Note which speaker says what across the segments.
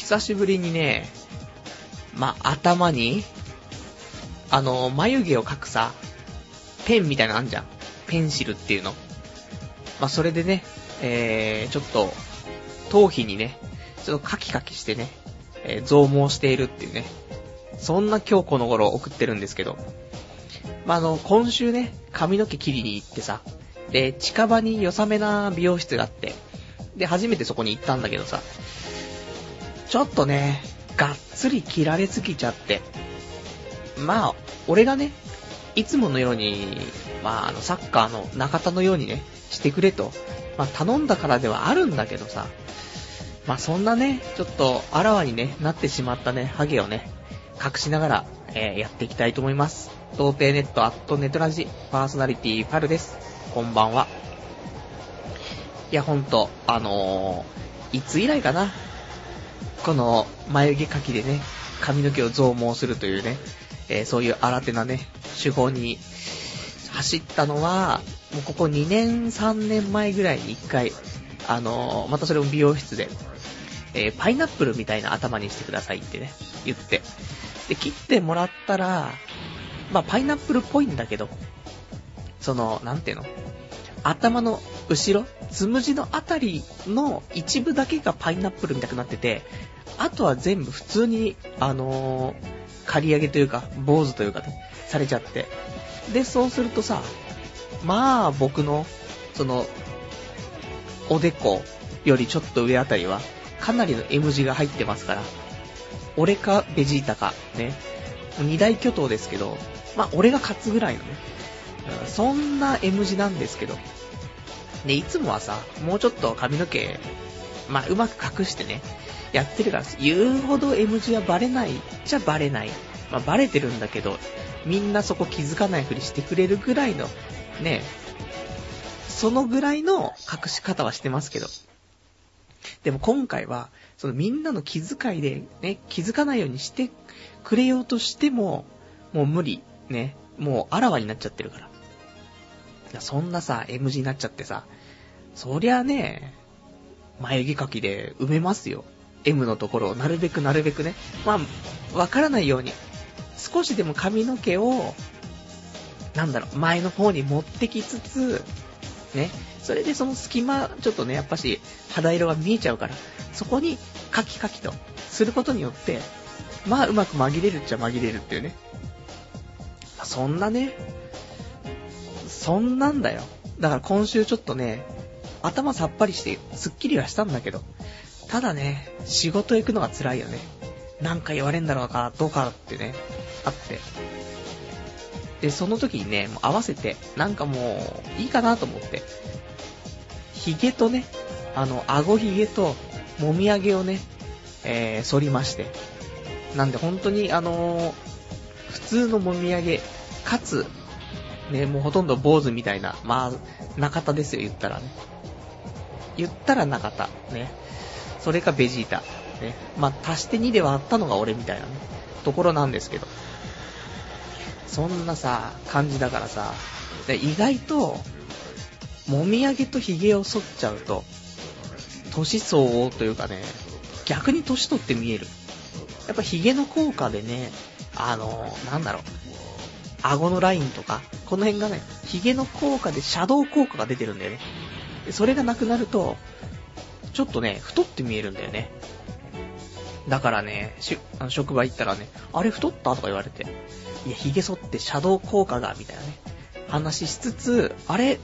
Speaker 1: 久しぶりにね、まあ、頭に、あの、眉毛を描くさ、ペンみたいなのあんじゃん。ペンシルっていうの。まあ、それでね、えー、ちょっと、頭皮にね、ちょっとカキカキしてね、えー、増毛しているっていうね。そんな今日この頃送ってるんですけど。まあ、あの、今週ね、髪の毛切りに行ってさ、で、近場に良さめな美容室があって、で、初めてそこに行ったんだけどさ、ちょっとね、がっつり切られすぎちゃって、まあ、俺がね、いつものように、まあ、あの、サッカーの中田のようにね、してくれと、まあ、頼んだからではあるんだけどさ、まあ、そんなね、ちょっと、あらわにね、なってしまったね、ハゲをね、隠しながら、えー、やっていきたいと思います。童貞ネットアットネトラジ、パーソナリティファルです。こんばんは。いや、ほんと、あのー、いつ以来かな。この、眉毛描きでね、髪の毛を増毛するというね、えー、そういう新手なね、手法に走ったのは、もうここ2年、3年前ぐらいに1回、あのー、またそれも美容室で、えー、パイナップルみたいな頭にしてくださいってね、言って。で、切ってもらったら、まあ、パイナップルっぽいんだけど、その、なんていうの？頭の後ろ、つむじのあたりの一部だけがパイナップルみたくなってて、あとは全部普通に、あの、刈り上げというか、坊主というかね、されちゃって。で、そうするとさ、まあ、僕の、その、おでこよりちょっと上あたりは、かなりの M 字が入ってますから、俺かベジータか、ね、二大巨頭ですけど、まあ、俺が勝つぐらいのね、そんな M 字なんですけど。で、いつもはさ、もうちょっと髪の毛、まあ、うまく隠してね、やってるから、言うほど M 字はバレないじゃバレない。まあ、バレてるんだけど、みんなそこ気づかないふりしてくれるぐらいの、ね、そのぐらいの隠し方はしてますけど。でも今回は、そのみんなの気遣いでね、気づかないようにしてくれようとしても、もう無理。ね。もうあらわになっちゃってるから。そんなさ、M 字になっちゃってさ、そりゃね、眉毛描きで埋めますよ。M のところをなるべくなるべくね。まあ、わからないように。少しでも髪の毛を、なんだろう、前の方に持ってきつつ、ね。それでその隙間、ちょっとね、やっぱし、肌色が見えちゃうから、そこにカキカキとすることによって、まあ、うまく紛れるっちゃ紛れるっていうね。そんなね、そんなんだよ。だから今週ちょっとね、頭さっぱりして、すっきりはしたんだけど、ただね、仕事行くのが辛いよね。なんか言われんだろうか、どうかってね、あって。で、その時にね、もう合わせて、なんかもう、いいかなと思って、髭とね、あの、顎髭と、もみあげをね、えー、反りまして。なんで本当に、あのー、普通のもみあげ、かつ、ね、もうほとんど坊主みたいな、まあ、中田ですよ、言ったらね。言ったら中田、ね。それかベジータ、ね。まあ、足して2ではあったのが俺みたいなね、ところなんですけど。そんなさ、感じだからさ、意外と、もみあげと髭を剃っちゃうと、年相応というかね、逆に年取って見える。やっぱ髭の効果でね、あの、なんだろう、顎のラインとか、この辺がね、髭の効果でシャドウ効果が出てるんだよね。それがなくなると、ちょっとね、太って見えるんだよね。だからね、しあの職場行ったらね、あれ太った？とか言われて、いや、髭剃ってシャドウ効果が、みたいなね、話しつつ、あれ、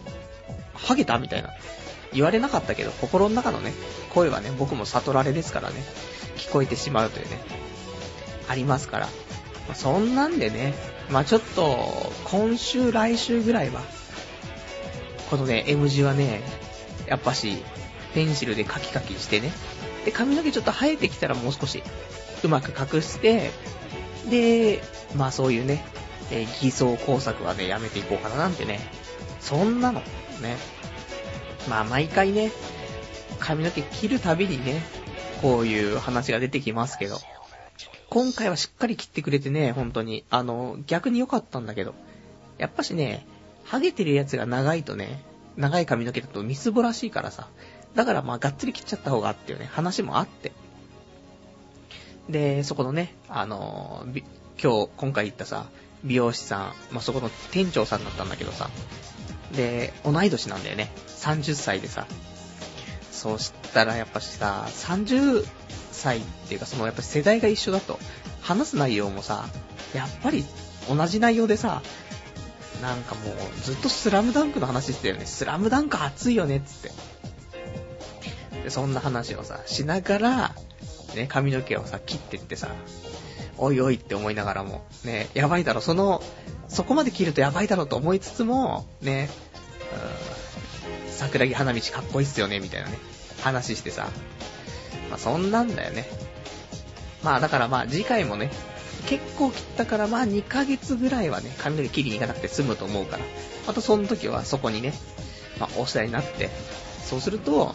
Speaker 1: ハゲた？みたいな。言われなかったけど、心の中のね、声はね、僕も悟られですからね、聞こえてしまうというね、ありますから。まあ、そんなんでね、まあちょっと、今週、来週ぐらいは、このね、M 字はね、やっぱし、ペンシルでカキカキしてね、で、髪の毛ちょっと生えてきたらもう少し、うまく隠して、で、まあそういうね、えー、偽装工作はね、やめていこうかななんてね、そんなの、ね。まあ毎回ね、髪の毛切るたびにね、こういう話が出てきますけど、今回はしっかり切ってくれてね、本当に。あの、逆に良かったんだけど。やっぱしね、ハゲてるやつが長いとね、長い髪の毛だとみすぼらしいからさ。だからまあ、がっつり切っちゃった方がっていうね、話もあって。で、そこのね、あのー、今日、今回行ったさ、美容師さん、まあ、そこの店長さんだったんだけどさ、で、同い年なんだよね。30歳でさ。そうしたらやっぱしさ、30歳っていうかそのやっぱ世代が一緒だと、話す内容もさ、やっぱり同じ内容でさ、なんかもうずっとスラムダンクの話してたよね。スラムダンク熱いよねっつって。で、そんな話をさ、しながら、ね、髪の毛をさ、切ってってさ、おいおいって思いながらも、ね、やばいだろ、その、そこまで切るとやばいだろうと思いつつも、ね、うん、桜木花道かっこいいっすよね、みたいなね、話してさ、まあそんなんだよね。まあだからまあ次回もね、結構切ったからまあ2ヶ月ぐらいはね、髪の毛切りに行かなくて済むと思うから、またその時はそこにね、まあお世話になって、そうすると、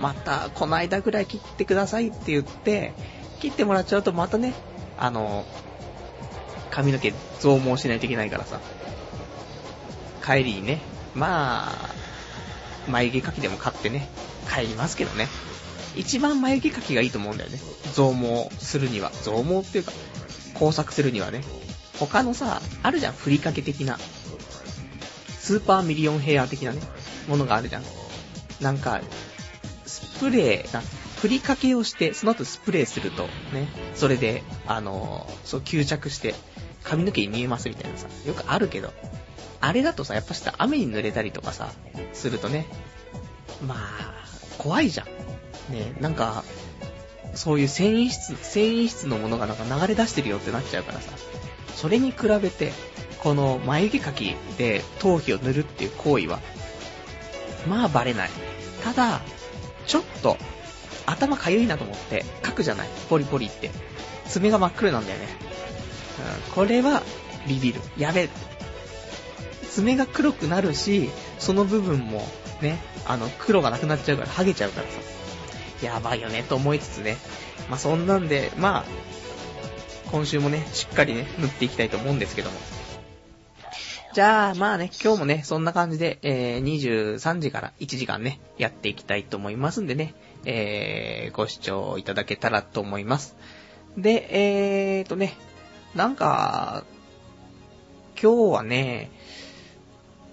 Speaker 1: またこの間ぐらい切ってくださいって言って、切ってもらっちゃうとまたね、あの、髪の毛増毛しないといけないからさ、帰りにね、まあ、眉毛描きでも買ってね、帰りますけどね。一番眉毛描きがいいと思うんだよね。増毛するには。増毛っていうか、工作するにはね。他のさ、あるじゃん、ふりかけ的な。スーパーミリオンヘア的なね、ものがあるじゃん。なんか、スプレーな、ふりかけをして、その後スプレーすると、ね、それで、あのー、そう吸着して、髪の毛に見えますみたいなさ、よくあるけど、あれだとさ、やっぱした雨に濡れたりとかさ、するとね、まあ、怖いじゃん。ね、なんか、そういう繊維質、繊維質のものがなんか流れ出してるよってなっちゃうからさ、それに比べて、この眉毛描きで頭皮を塗るっていう行為は、まあバレない。ただ、ちょっと頭かゆいなと思って、書くじゃないポリポリって。爪が真っ黒なんだよね。うん、これは、ビビる。やべえ。爪が黒くなるし、その部分も、ね、あの、黒がなくなっちゃうから、剥げちゃうからさ。やばいよね、と思いつつね。まあ、そんなんで、まあ、今週もね、しっかりね、塗っていきたいと思うんですけども。じゃあ、まあね、今日もね、そんな感じで、えー、23時から1時間ね、やっていきたいと思いますんでね、えー、ご視聴いただけたらと思います。で、えーとね、なんか、今日はね、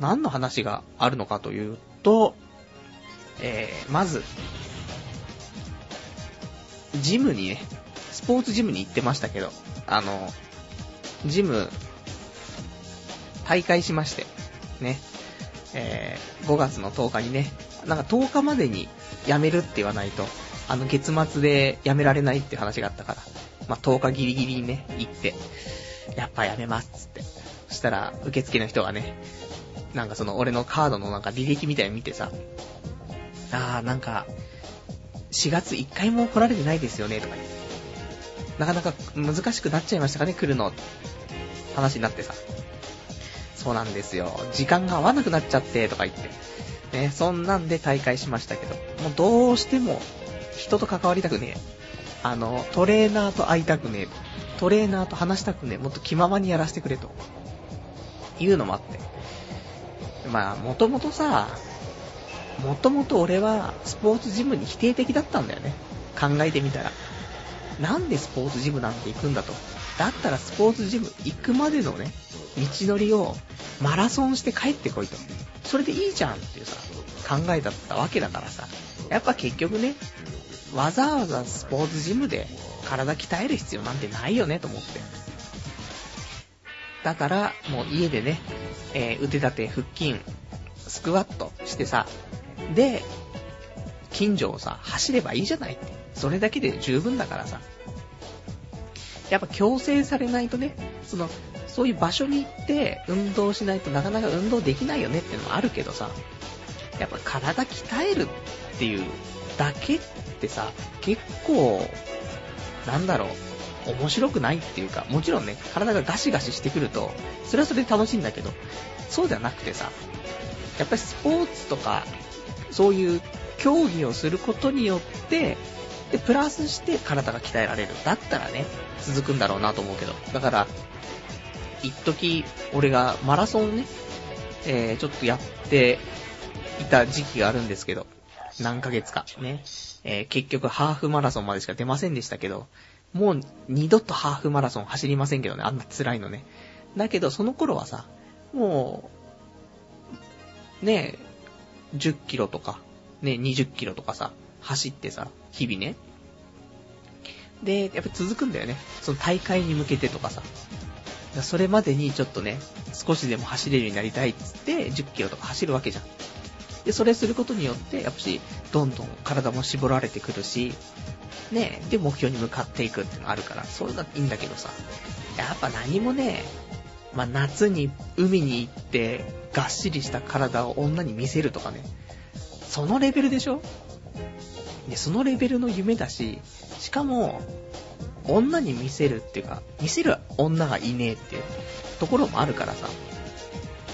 Speaker 1: 何の話があるのかというと、えー、まず、ジムにね、スポーツジムに行ってましたけど、あの、ジム、大会しまして、ね、えー、5月の10日にね、なんか10日までに辞めるって言わないと、あの月末で辞められないって話があったから、まあ、10日ギリギリにね、行って、やっぱ辞めますっつって。そしたら、受付の人がね、なんかその俺のカードのなんか履歴みたいに見てさ、あーなんか、4月1回も来られてないですよね、とか言って。なかなか難しくなっちゃいましたかね、来るの。話になってさ。そうなんですよ。時間が合わなくなっちゃって、とか言って。ね、そんなんで大会しましたけど、もうどうしても人と関わりたくねえ。あの、トレーナーと会いたくねえ。トレーナーと話したくねえ。もっと気ままにやらせてくれと。いうのもあって。まあ、もともとさ、もともと俺はスポーツジムに否定的だったんだよね。考えてみたら。なんでスポーツジムなんて行くんだと。だったらスポーツジム行くまでのね、道のりをマラソンして帰ってこいと。それでいいじゃんっていうさ、考えだったわけだからさ。やっぱ結局ね、わざわざスポーツジムで体鍛える必要なんてないよねと思って。だから、もう家でね、えー、腕立て、腹筋、スクワットしてさ、で、近所をさ、走ればいいじゃないって。それだけで十分だからさ。やっぱ強制されないとね、その、そういう場所に行って運動しないとなかなか運動できないよねっていうのもあるけどさ、やっぱ体鍛えるっていうだけってさ、結構、なんだろう、面白くないっていうか、もちろんね、体がガシガシしてくると、それはそれで楽しいんだけど、そうじゃなくてさ、やっぱりスポーツとか、そういう競技をすることによって、で、プラスして体が鍛えられる。だったらね、続くんだろうなと思うけど。だから、一時、俺がマラソンね、えー、ちょっとやっていた時期があるんですけど、何ヶ月かね、えー、結局ハーフマラソンまでしか出ませんでしたけど、もう二度とハーフマラソン走りませんけどね、あんな辛いのね。だけど、その頃はさ、もう、ね、10キロとか、ね、20キロとかさ、走ってさ、日々ね。で、やっぱ続くんだよね。その大会に向けてとかさ。それまでにちょっとね、少しでも走れるようになりたいっつって、10キロとか走るわけじゃん。で、それすることによって、やっぱし、どんどん体も絞られてくるし、ね、で、目標に向かっていくっていうのがあるから、そういうのはいいんだけどさ、やっぱ何もね、まあ、夏に海に行って、がっしりした体を女に見せるとかね、そのレベルでしょ？で、そのレベルの夢だし、しかも、女に見せるっていうか、見せる女がいねえっていうところもあるからさ、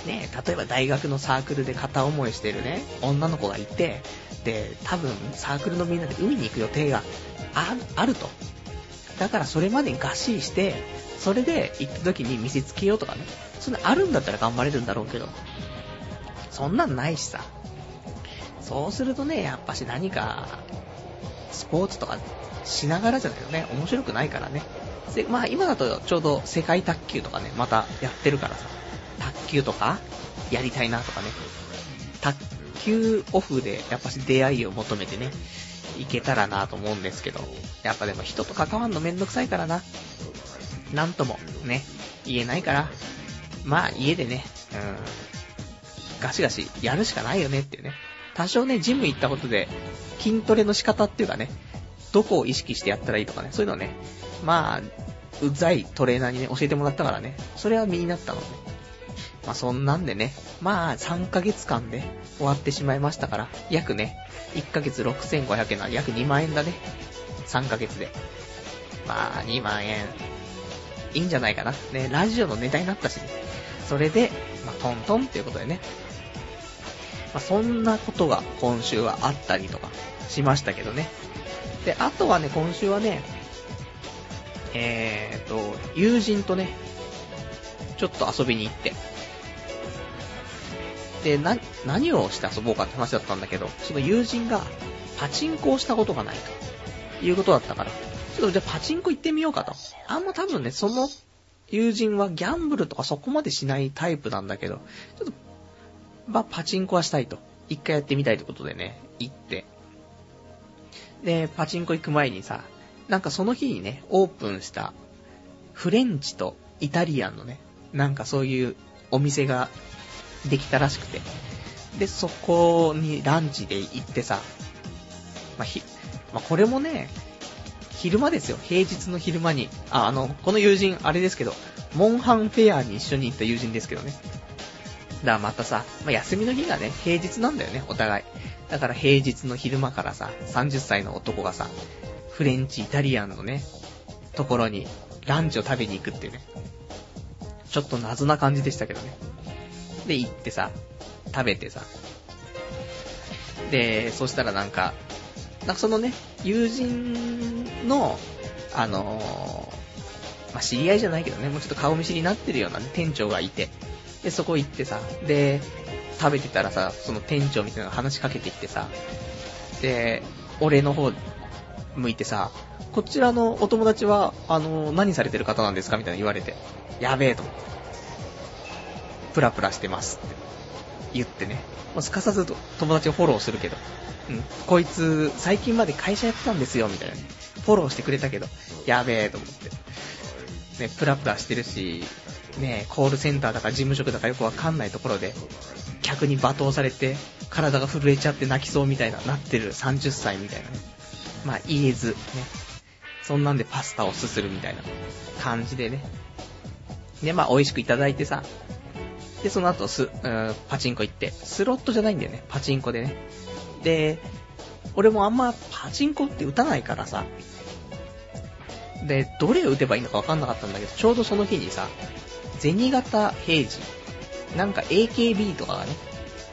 Speaker 1: ね、例えば大学のサークルで片思いしてるね、女の子がいて、で、多分サークルのみんなで海に行く予定がああると。だからそれまでにがっしりして、それで行った時に見せつけようとかね。そんなあるんだったら頑張れるんだろうけど。そんなんないしさ。そうするとね、やっぱし何か、スポーツとかしながらじゃないとね、面白くないからね。で、まあ今だとちょうど世界卓球とかね、またやってるからさ。卓球とかやりたいなとかね。卓球オフでやっぱし出会いを求めてね、いけたらなと思うんですけど、やっぱでも人と関わんのめんどくさいからな。なんともね、言えないから、まあ家でね、うん、ガシガシやるしかないよねっていうね。多少ね、ジム行ったことで、筋トレの仕方っていうかね、どこを意識してやったらいいとかね、そういうのね、まあ、うざいトレーナーにね、教えてもらったからね、それは身になったので、まあそんなんでね、まあ3ヶ月間で終わってしまいましたから、約ね、1ヶ月6500円なら約2万円だね。3ヶ月で。まあ2万円、いいんじゃないかな。ね、ラジオのネタになったし、ね、それで、まあトントンっていうことでね。まあそんなことが今週はあったりとかしましたけどね。で、あとはね、今週はね、えーと、友人とね、ちょっと遊びに行って、で、な、何をして遊ぼうかって話だったんだけど、その友人がパチンコをしたことがないということだったから、ちょっとじゃあパチンコ行ってみようかと。あんま多分ね、その友人はギャンブルとかそこまでしないタイプなんだけど、ちょっと、ま、パチンコはしたいと。一回やってみたいってことでね、行って。で、パチンコ行く前にさ、なんかその日にね、オープンしたフレンチとイタリアンのね、なんかそういうお店ができたらしくて。で、そこにランチで行ってさ、まあ、ひ、まあ、これもね、昼間ですよ。平日の昼間に。あ、あの、この友人、あれですけど、モンハンフェアに一緒に行った友人ですけどね。だからまたさ、まあ、休みの日がね、平日なんだよね、お互い。だから平日の昼間からさ、30歳の男がさ、フレンチ、イタリアンのね、ところにランチを食べに行くっていうね。ちょっと謎な感じでしたけどね。で、行ってさ、食べてさ。で、そしたらなんか、なんかそのね、友人の、あのー、まあ、知り合いじゃないけどね、もうちょっと顔見知りになってるような、ね、店長がいて、で、そこ行ってさ、で、食べてたらさ、その店長みたいなのが話しかけてきてさ、で、俺の方向いてさ、こちらのお友達は、あの、何されてる方なんですか？みたいな言われて、やべえと思って。プラプラしてますって言ってね。もうすかさず友達をフォローするけど、うん、こいつ、最近まで会社やってたんですよ、みたいな。フォローしてくれたけど、やべえと思って。ね、プラプラしてるし、ね、コールセンターだか事務職だかよくわかんないところで、客に罵倒されて、体が震えちゃって泣きそうみたいな、なってる30歳みたいなね。まあ、言えず、ね。そんなんでパスタをすするみたいな感じでね。で、まあ、美味しくいただいてさ、で、その後す、う、パチンコ行って、スロットじゃないんだよね、パチンコでね。で、俺もあんまパチンコって打たないからさ、で、どれを打てばいいのかわかんなかったんだけど、ちょうどその日にさ、銭形平次、なんか AKB とかがね、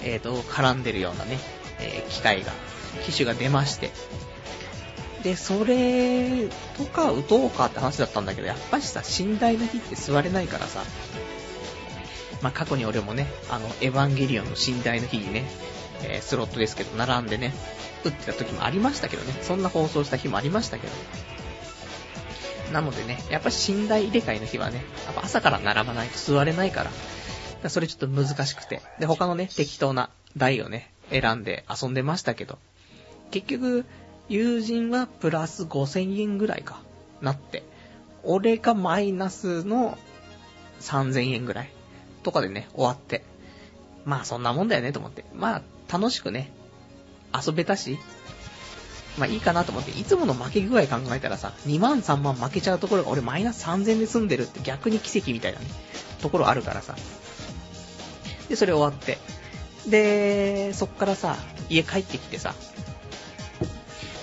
Speaker 1: えっ、ー、と、絡んでるようなね、えー、機械が、機種が出まして、で、それとか打とうかって話だったんだけど、やっぱしさ、寝台の日って座れないからさ、まあ、過去に俺もね、あの、エヴァンゲリオンの寝台の日にね、えー、スロットですけど、並んでね、打ってた時もありましたけどね、そんな放送した日もありましたけど。なのでね、やっぱ寝台入れ替えの日はね、やっぱ朝から並ばないと座れないから、からそれちょっと難しくて。で、他のね、適当な台をね、選んで遊んでましたけど、結局、友人はプラス5000円ぐらいか、なって、俺がマイナスの3000円ぐらいとかでね、終わって。まあそんなもんだよねと思って。まあ楽しくね、遊べたし、まあいいかなと思って、いつもの負け具合考えたらさ、2万3万負けちゃうところが俺マイナス3000で済んでるって逆に奇跡みたいなね、ところあるからさ。で、それ終わって。で、そっからさ、家帰ってきてさ、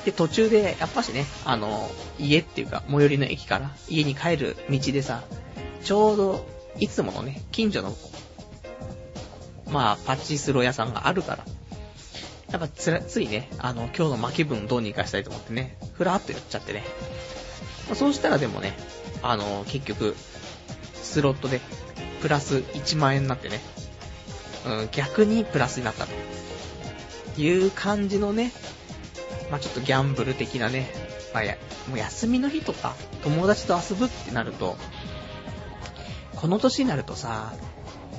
Speaker 1: で、途中で、やっぱしね、あの、家っていうか、最寄りの駅から家に帰る道でさ、ちょうど、いつものね、近所の、まあ、パチスロ屋さんがあるから、やっぱつら、ついね、あの、今日の負け分どうにかしたいと思ってね、ふらーっとやっちゃってね。まあ、そうしたらでもね、あの、結局、スロットで、プラス1万円になってね、うん、逆にプラスになったという感じのね、まあ、ちょっとギャンブル的なね、まあ、や、もう休みの日とか、友達と遊ぶってなると、この年になるとさ、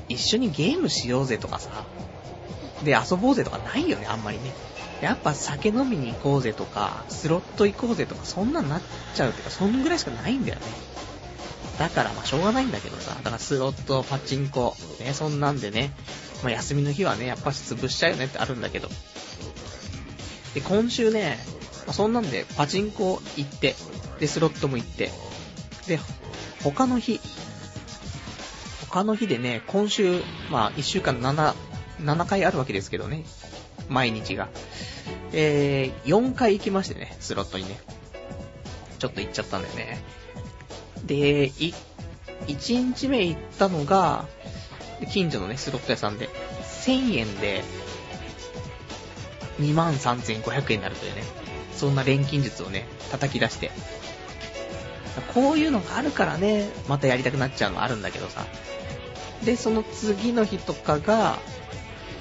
Speaker 1: 一緒にゲームしようぜとかさ、で、遊ぼうぜとかないよね、あんまりね。やっぱ酒飲みに行こうぜとか、スロット行こうぜとか、そんなんなっちゃうっていうか、そんぐらいしかないんだよね。だからまあしょうがないんだけどさ、だからスロット、パチンコ、ね、そんなんでね、まあ休みの日はね、やっぱし潰しちゃうよねってあるんだけど。で、今週ね、まあ、そんなんでパチンコ行って、で、スロットも行って、で、他の日、他の日でね、今週、まあ1週間7、7回あるわけですけどね。毎日が。えー、4回行きましてね、スロットにね。ちょっと行っちゃったんだよね。で、い、1日目行ったのが、近所のね、スロット屋さんで、1000円で、23,500円になるというね、そんな錬金術をね、叩き出して。こういうのがあるからね、またやりたくなっちゃうのあるんだけどさ。で、その次の日とかが、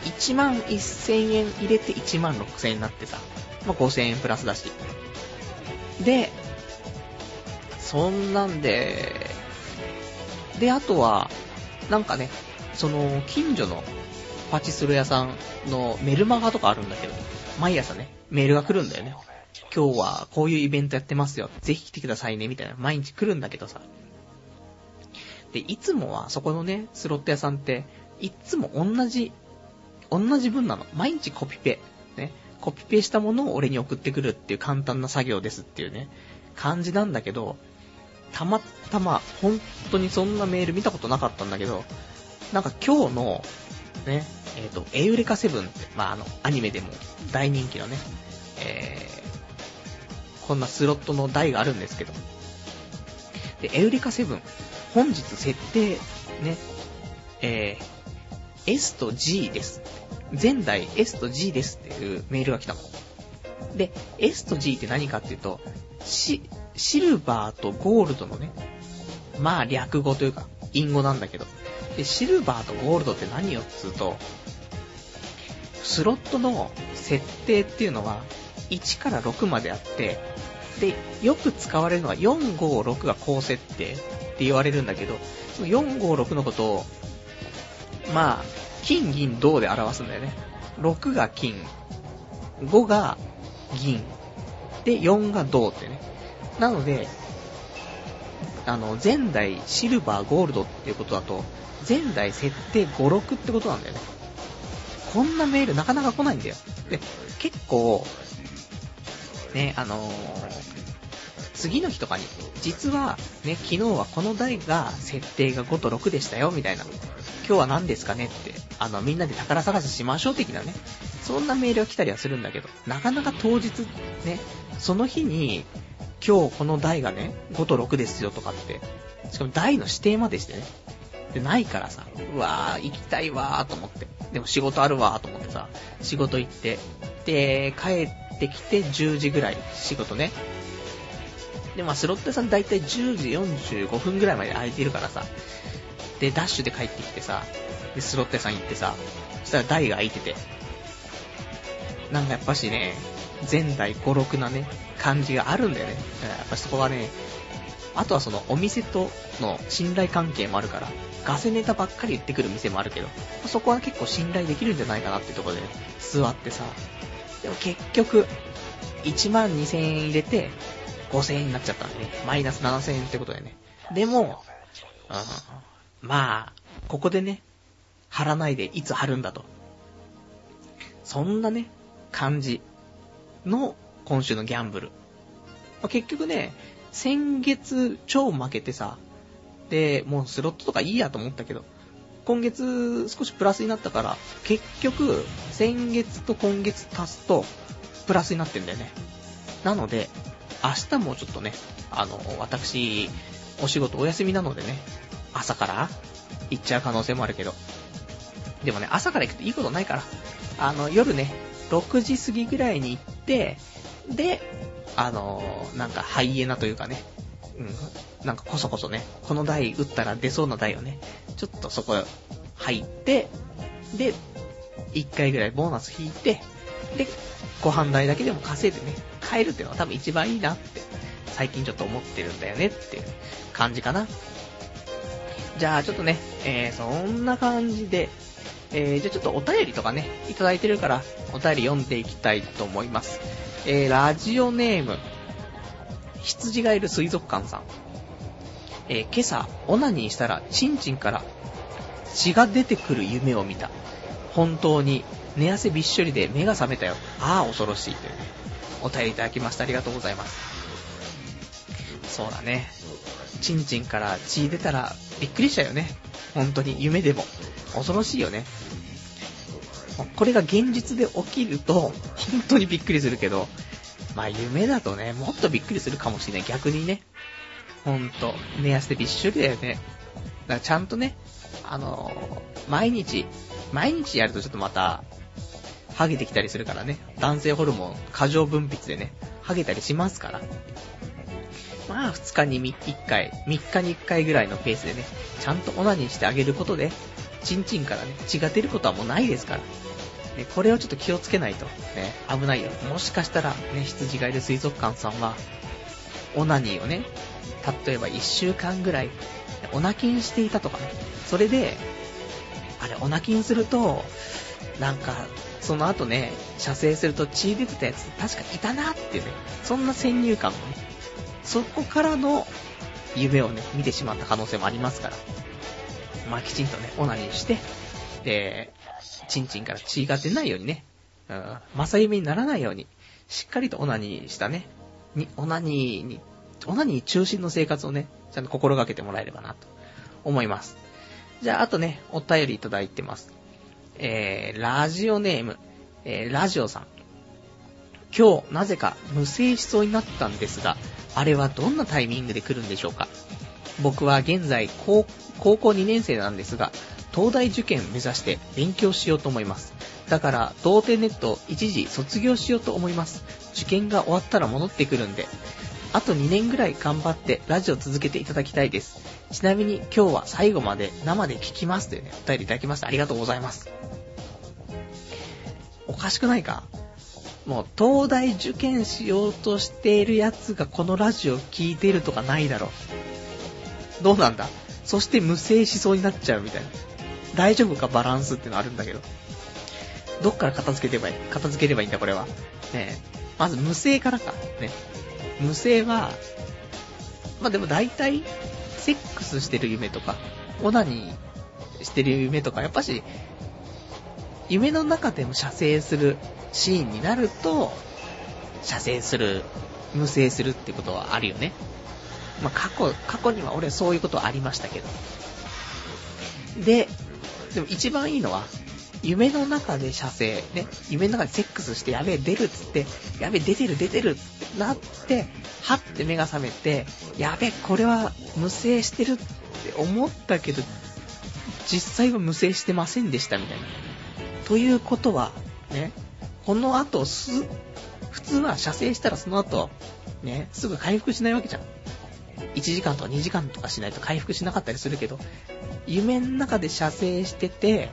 Speaker 1: 1万1000円入れて1万6000円になってさ、まあ、5000円プラスだし。で、そんなんで、で、あとは、なんかね、その、近所のパチスロ屋さんのメルマガとかあるんだけど、毎朝ね、メールが来るんだよね。今日はこういうイベントやってますよ。ぜひ来てくださいね、みたいな。毎日来るんだけどさ。で、いつもはそこのね、スロット屋さんって、いつも同じ、同じ分なの。毎日コピペ。ね。コピペしたものを俺に送ってくるっていう簡単な作業ですっていうね、感じなんだけど、たまたま、本当にそんなメール見たことなかったんだけど、なんか今日の、ね、えっ、ー、と、エウレカセブンって、まあ、あの、アニメでも大人気のね、えー、こんなスロットの台があるんですけど、で、エウレカセブン、本日設定、ね、えー、S と G です。前代 S と G ですっていうメールが来たの。で、S と G って何かっていうと、シ、シルバーとゴールドのね、まあ略語というか、隠語なんだけど、で、シルバーとゴールドって何よっつうと、スロットの設定っていうのは、1から6まであって、で、よく使われるのは4、5、6が高設定って言われるんだけど、その4、5、6のことを、まあ、金、銀、銅で表すんだよね。6が金、5が銀、で、4が銅ってね。なので、あの、前代シルバー、ゴールドっていうことだと、前代設定5、6ってことなんだよね。こんなメールなかなか来ないんだよ。で、結構、ね、あのー、次の日とかに、実は、ね、昨日はこの台が設定が5と6でしたよ、みたいな。今日は何ですかねって、あの、みんなで宝探ししましょう的なね。そんなメールが来たりはするんだけど、なかなか当日、ね、その日に、今日この台がね、5と6ですよとかって、しかも台の指定までしてね、で、ないからさ、うわー、行きたいわーと思って。でも仕事あるわーと思ってさ、仕事行って、で、帰ってきて10時ぐらい、仕事ね。で、まあ、スロット屋さんだいたい10時45分ぐらいまで空いてるからさ、で、ダッシュで帰ってきてさ、で、スロット屋さん行ってさ、そしたら台が空いてて、なんかやっぱしね、前代5、6なね、感じがあるんだよね。やっぱそこはね、あとはそのお店との信頼関係もあるから、ガセネタばっかり言ってくる店もあるけど、そこは結構信頼できるんじゃないかなってところで、ね、座ってさ、でも結局、1万2000円入れて、5000円になっちゃったんでね、マイナス7000円ってことでね。でも、うん、まあ、ここでね、貼らないでいつ貼るんだと。そんなね、感じの今週のギャンブル。まあ、結局ね、先月超負けてさ、で、もうスロットとかいいやと思ったけど、今月少しプラスになったから、結局、先月と今月足すと、プラスになってんだよね。なので、明日もちょっとね、あの、私、お仕事お休みなのでね、朝から？行っちゃう可能性もあるけど。でもね、朝から行くといいことないから。あの、夜ね、6時過ぎぐらいに行って、で、あのー、なんかハイエナというかね、うん、なんかこそこそね、この台打ったら出そうな台をね、ちょっとそこ入って、で、1回ぐらいボーナス引いて、で、ご飯代だけでも稼いでね、帰るっていうのは多分一番いいなって、最近ちょっと思ってるんだよねっていう感じかな。じゃあちょっとね、えー、そんな感じで、えー、じゃあちょっとお便りとかね、いただいてるから、お便り読んでいきたいと思います。えー、ラジオネーム、羊がいる水族館さん。えー、今朝、オナニーしたら、チンチンから血が出てくる夢を見た。本当に、寝汗びっしょりで目が覚めたよ。ああ、恐ろしい。という、お便りいただきました。ありがとうございます。そうだね。チンチンから血出たら、びっくりしたよね。本当に、夢でも。恐ろしいよね。これが現実で起きると、本当にびっくりするけど、まあ夢だとね、もっとびっくりするかもしれない。逆にね。ほんと、寝汗びっしょりだよね。だからちゃんとね、あのー、毎日、毎日やるとちょっとまた、ハゲてきたりするからね。男性ホルモン過剰分泌でね、ハゲたりしますから。まあ、2日に1回、3日に1回ぐらいのペースでね、ちゃんとオナニーしてあげることで、チンチンからね、血が出ることはもうないですから。ね、これをちょっと気をつけないと、ね、危ないよ。もしかしたら、ね、羊がいる水族館さんは、オナニーをね、例えば1週間ぐらい、オナキンしていたとかね。それで、あれ、オナキンすると、なんか、その後ね、射精すると血出てたやつ、確かいたなーっていうね、そんな先入観もね、そこからの夢をね、見てしまった可能性もありますから。まあ、きちんとね、オナニーして、で、チンチンから血が出ないようにね、うん、正夢にならないように、しっかりとオナニーしたね、に、オナニーに、オナニー中心の生活をね、ちゃんと心がけてもらえればなと思います。じゃあ、あとね、お便りいただいてます。えー、ラジオネーム、えー、ラジオさん。今日、なぜか無声しそうになったんですが、あれはどんなタイミングで来るんでしょうか？僕は現在高、高校2年生なんですが、東大受験目指して勉強しようと思います。だから、童貞ネット一時卒業しようと思います。受験が終わったら戻ってくるんで。あと2年ぐらい頑張ってラジオ続けていただきたいです。ちなみに今日は最後まで生で聞きますというね、お便りいただきました。ありがとうございます。おかしくないか？もう東大受験しようとしているやつがこのラジオ聞いてるとかないだろう。どうなんだ？そして無声しそうになっちゃうみたいな。大丈夫かバランスってのあるんだけど。どっから片付ければいい？片付ければいいんだこれは。ねまず無声からか。ね。無声は、まあ、でも大体、セックスしてる夢とか、オナニーしてる夢とか、やっぱし、夢の中でも射精するシーンになると、射精する、無声するってことはあるよね。まあ、過去、過去には俺そういうことはありましたけど。で、でも一番いいのは、夢の中で射精、ね、夢の中でセックスしてやべえ出るっつって、やべえ出てる出てるってなって、はって目が覚めて、やべえこれは無声してるって思ったけど、実際は無声してませんでしたみたいな。ということは、ね、この後す、普通は射精したらその後、ね、すぐ回復しないわけじゃん。1時間とか2時間とかしないと回復しなかったりするけど、夢の中で射精してて、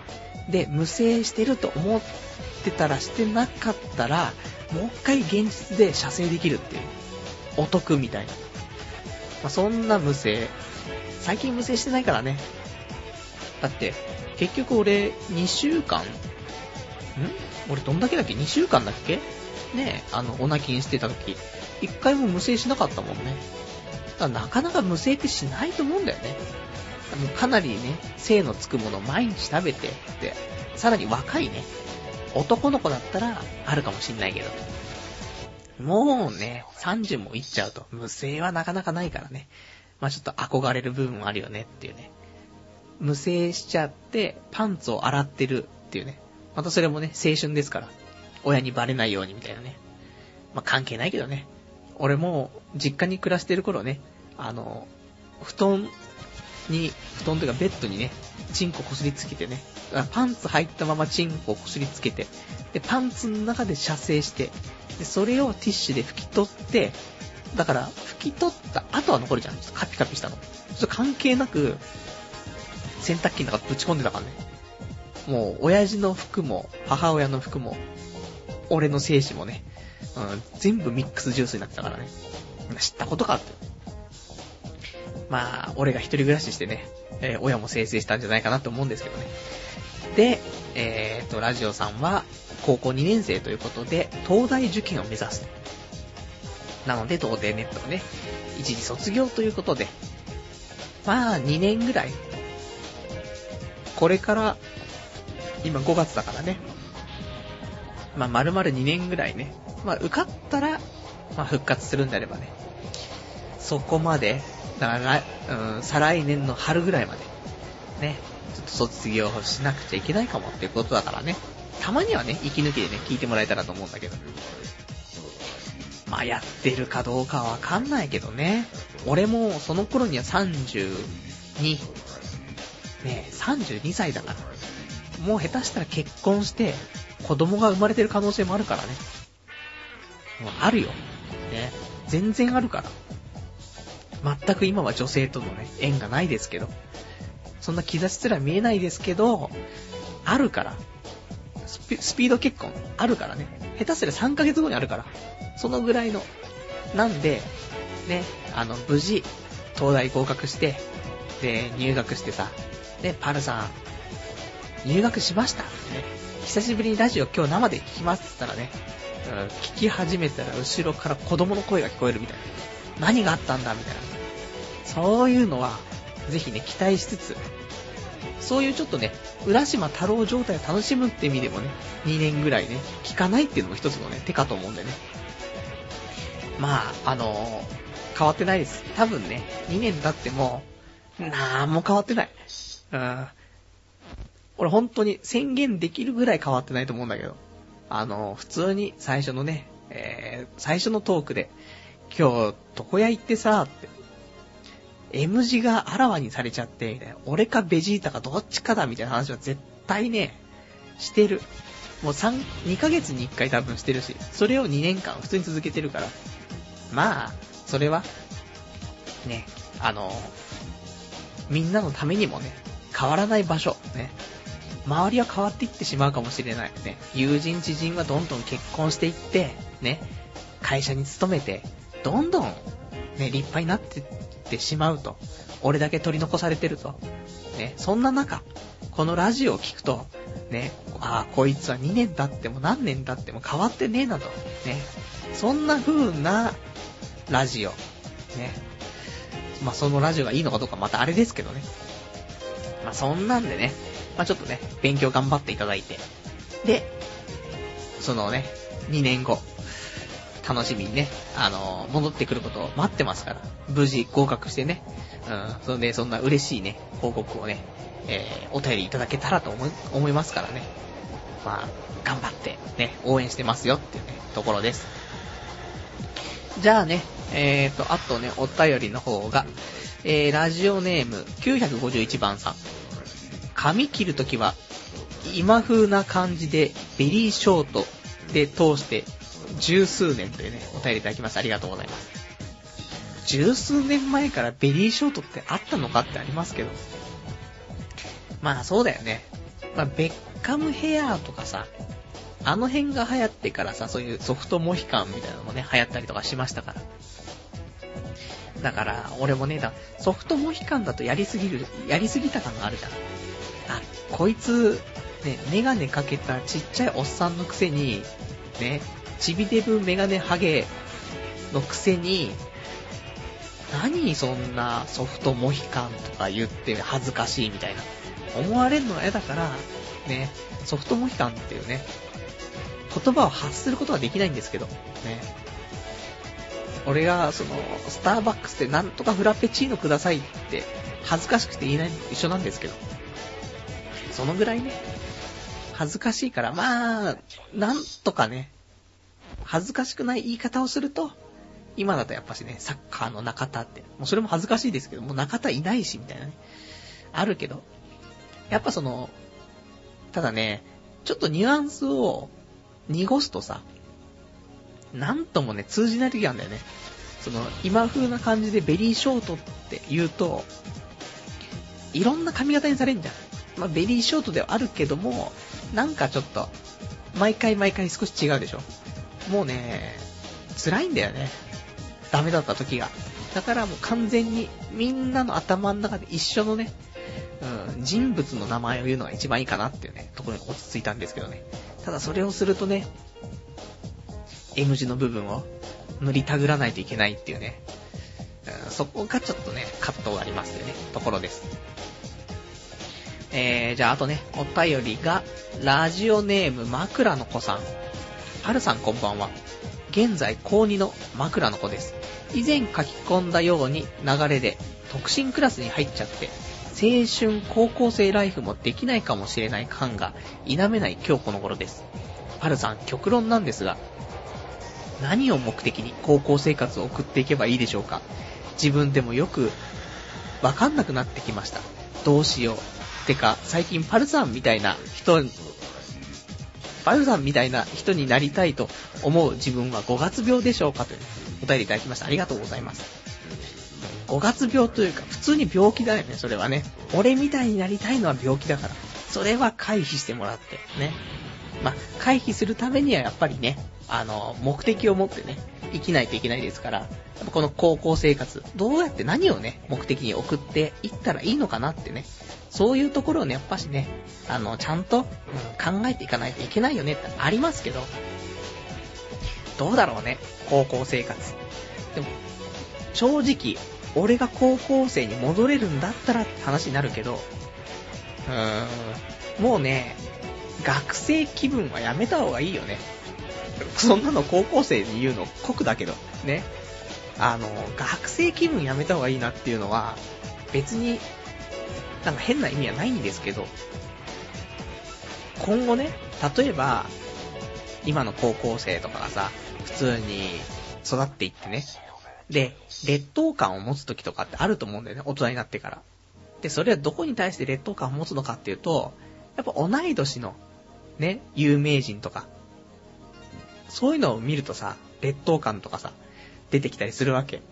Speaker 1: で、無声してると思ってたらしてなかったら、もう一回現実で射精できるっていう。お得みたいな。まあ、そんな無声。最近無声してないからね。だって、結局俺、2週間、ん？俺どんだけだっけ ?2 週間だっけ？ねえ、あの、お泣きにしてた時、一回も無声しなかったもんね。だからなかなか無声ってしないと思うんだよね。もうかなりね、性のつくものを毎日食べて、で、さらに若いね、男の子だったらあるかもしんないけど、もうね、30もいっちゃうと、無声はなかなかないからね。まあちょっと憧れる部分もあるよねっていうね。無声しちゃって、パンツを洗ってるっていうね。またそれもね、青春ですから。親にバレないようにみたいなね。まあ関係ないけどね。俺も、実家に暮らしてる頃ね、あの、布団に、布団というかベッドにね、チンコこすりつけてね、パンツ入ったままチンコをこすりつけて、で、パンツの中で射精して、で、それをティッシュで拭き取って、だから、拭き取った後は残るじゃん。ちょっとカピカピしたの。ちょっと関係なく、洗濯機の中ぶち込んでたからね。もう、親父の服も、母親の服も、俺の精子もね、うん、全部ミックスジュースになったからね。知ったことかって。まあ、俺が一人暮らししてね、えー、親も生成したんじゃないかなと思うんですけどね。で、えーと、ラジオさんは、高校2年生ということで、東大受験を目指す。なので、童貞ネットをね、一時卒業ということで、まあ、2年ぐらい、これから、今5月だからね、まあ、丸々2年ぐらいね、まあ、受かったら、まあ、復活するんであればね、そこまで、だから、うん、再来年の春ぐらいまで、ね、ちょっと卒業しなくちゃいけないかもっていうことだからね、たまにはね、息抜きでね、聞いてもらえたらと思うんだけど。まあ、やってるかどうかはわかんないけどね。俺も、その頃には32、ね、32歳だから。もう下手したら結婚して、子供が生まれてる可能性もあるからね。もうあるよ。ね。全然あるから。全く今は女性とのね、縁がないですけど。そんな兆しすら見えないですけど、あるから。スピスピード結婚あるからね。下手すりゃ3ヶ月後にあるから。そのぐらいの。なんで、ね、あの、無事、東大合格して、で、入学してさ、ね、パルさん、入学しました。ね、久しぶりにラジオ今日生で聞きますって言ったらね、聞き始めたら後ろから子供の声が聞こえるみたいな。何があったんだみたいな。そういうのは、ぜひね、期待しつつ、そういうちょっとね、浦島太郎状態を楽しむって意味でもね、2年ぐらいね、聞かないっていうのも一つのね、手かと思うんでね。まあ、あのー、変わってないです。多分ね、2年経っても、なんも変わってない。うん。俺本当に宣言できるぐらい変わってないと思うんだけど。あの、普通に最初のね、えー、最初のトークで、今日、床屋行ってさ、って、M 字があらわにされちゃって、みたいな。俺かベジータかどっちかだ、みたいな話は絶対ね、してる。もう3、2ヶ月に1回多分してるし、それを2年間普通に続けてるから。まあ、それは、ね、あの、みんなのためにもね、変わらない場所、ね。周りは変わっていってしまうかもしれない。ね。友人知人はどんどん結婚していって、ね。会社に勤めて、どんどん、ね、立派になっていってしまうと。俺だけ取り残されてると。ね、そんな中、このラジオを聞くと、ね、ああ、こいつは2年経っても何年経っても変わってねえなと。ね、そんな風なラジオ。ね。まあ、そのラジオがいいのかどうかまたあれですけどね。まあ、そんなんでね、まあ、ちょっとね、勉強頑張っていただいて。で、そのね、2年後、楽しみにね、あのー、戻ってくることを待ってますから、無事合格してね、うん、そんで、そんな嬉しいね、報告をね、えー、お便りいただけたらと思い、思いますからね。まあ、頑張って、ね、応援してますよっていうね、ところです。じゃあね、えーと、あとね、お便りの方が、えー、ラジオネーム951番さん。髪切るときは、今風な感じで、ベリーショートで通して十数年というね、お便りいただきます。ありがとうございます。十数年前からベリーショートってあったのかってありますけど。まあそうだよね。まあベッカムヘアーとかさ、あの辺が流行ってからさ、そういうソフトモヒカンみたいなのもね、流行ったりとかしましたから。だから、俺もね、だソフトモヒカンだとやりすぎる、やりすぎた感があるじゃん。こいつ、ね、メガネかけたちっちゃいおっさんのくせに、ね、チビデブメガネハゲのくせに、何そんなソフトモヒカンとか言って恥ずかしいみたいな。思われるのが嫌だから、ね、ソフトモヒカンっていうね、言葉を発することはできないんですけど、ね。俺が、その、スターバックスでなんとかフラペチーノくださいって、恥ずかしくて言えない一緒なんですけど。そのぐらいね、恥ずかしいから、まあ、なんとかね、恥ずかしくない言い方をすると、今だとやっぱしね、サッカーの中田って、もうそれも恥ずかしいですけど、もう中田いないし、みたいなね。あるけど、やっぱその、ただね、ちょっとニュアンスを濁すとさ、なんともね、通じない時があるんだよね。その、今風な感じでベリーショートって言うと、いろんな髪型にされんじゃん。まあ、ベリーショートではあるけども、なんかちょっと、毎回毎回少し違うでしょ。もうね、辛いんだよね。ダメだった時が。だからもう完全にみんなの頭の中で一緒のね、うん、人物の名前を言うのが一番いいかなっていうね、ところに落ち着いたんですけどね。ただそれをするとね、M 字の部分を塗りたぐらないといけないっていうね、うん、そこがちょっとね、葛藤がありますよね、ところです。えー、じゃああとね、お便りが、ラジオネーム枕の子さん。はるさんこんばんは。現在高2の枕の子です。以前書き込んだように流れで特進クラスに入っちゃって、青春高校生ライフもできないかもしれない感が否めない今日この頃です。はるさん、極論なんですが、何を目的に高校生活を送っていけばいいでしょうか自分でもよくわかんなくなってきました。どうしよう。てか、最近パルさんみたいな人、パルさんみたいな人になりたいと思う自分は5月病でしょうかというお便りいただきました。ありがとうございます。5月病というか、普通に病気だよね、それはね。俺みたいになりたいのは病気だから。それは回避してもらって、ね。まあ、回避するためにはやっぱりね、あの、目的を持ってね、生きないといけないですから、この高校生活、どうやって何をね、目的に送っていったらいいのかなってね、そういうところをね、やっぱしね、あの、ちゃんと、うん、考えていかないといけないよねってありますけど、どうだろうね、高校生活。でも、正直、俺が高校生に戻れるんだったらって話になるけど、うーん、もうね、学生気分はやめた方がいいよね。そんなの高校生に言うの酷だけど、ね。あの、学生気分やめた方がいいなっていうのは、別に、なんか変な意味はないんですけど、今後ね、例えば、今の高校生とかがさ、普通に育っていってね、で、劣等感を持つ時とかってあると思うんだよね、大人になってから。で、それはどこに対して劣等感を持つのかっていうと、やっぱ同い年の、ね、有名人とか、そういうのを見るとさ、劣等感とかさ、出てきたりするわけ。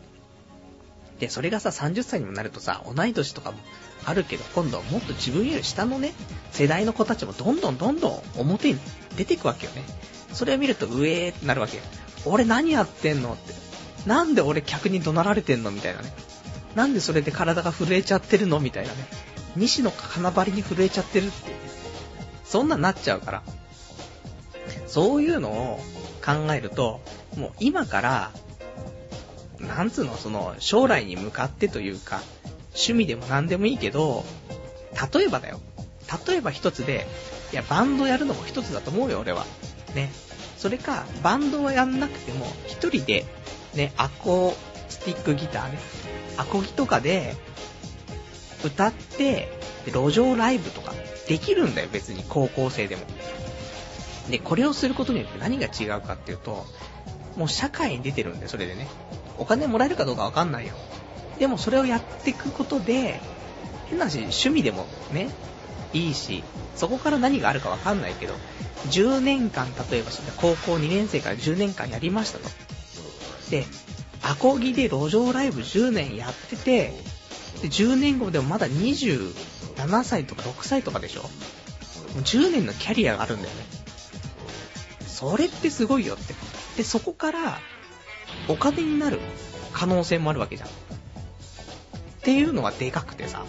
Speaker 1: で、それがさ、30歳にもなるとさ、同い年とかもあるけど、今度はもっと自分より下のね、世代の子たちもどんどんどんどん表に出ていくわけよね。それを見ると、うえーってなるわけよ。俺何やってんのって。なんで俺客に怒鳴られてんのみたいなね。なんでそれで体が震えちゃってるの？みたいなね。西の金張りに震えちゃってるって。そんなんなっちゃうから。そういうのを考えると、もう今から、なんつうの、その、将来に向かってというか、趣味でも何でもいいけど、例えばだよ。例えば一つで、いや、バンドやるのも一つだと思うよ、俺は。ね。それか、バンドはやんなくても、一人で、ね、アコースティックギターね、アコギとかで、歌って、路上ライブとか、できるんだよ、別に、高校生でも。で、これをすることによって何が違うかっていうと、もう社会に出てるんで、それでね。お金もらえるかどうかわかんないよ。でもそれをやっていくことで、変な話、趣味でもね、いいし、そこから何があるかわかんないけど、10年間、例えば高校2年生から10年間やりましたと。で、アコギで路上ライブ10年やってて、で10年後でもまだ27歳とか6歳とかでしょ10年のキャリアがあるんだよね。それってすごいよって。で、そこから、お金になる。可能性もあるわけじゃん。っていうのはでかくてさ、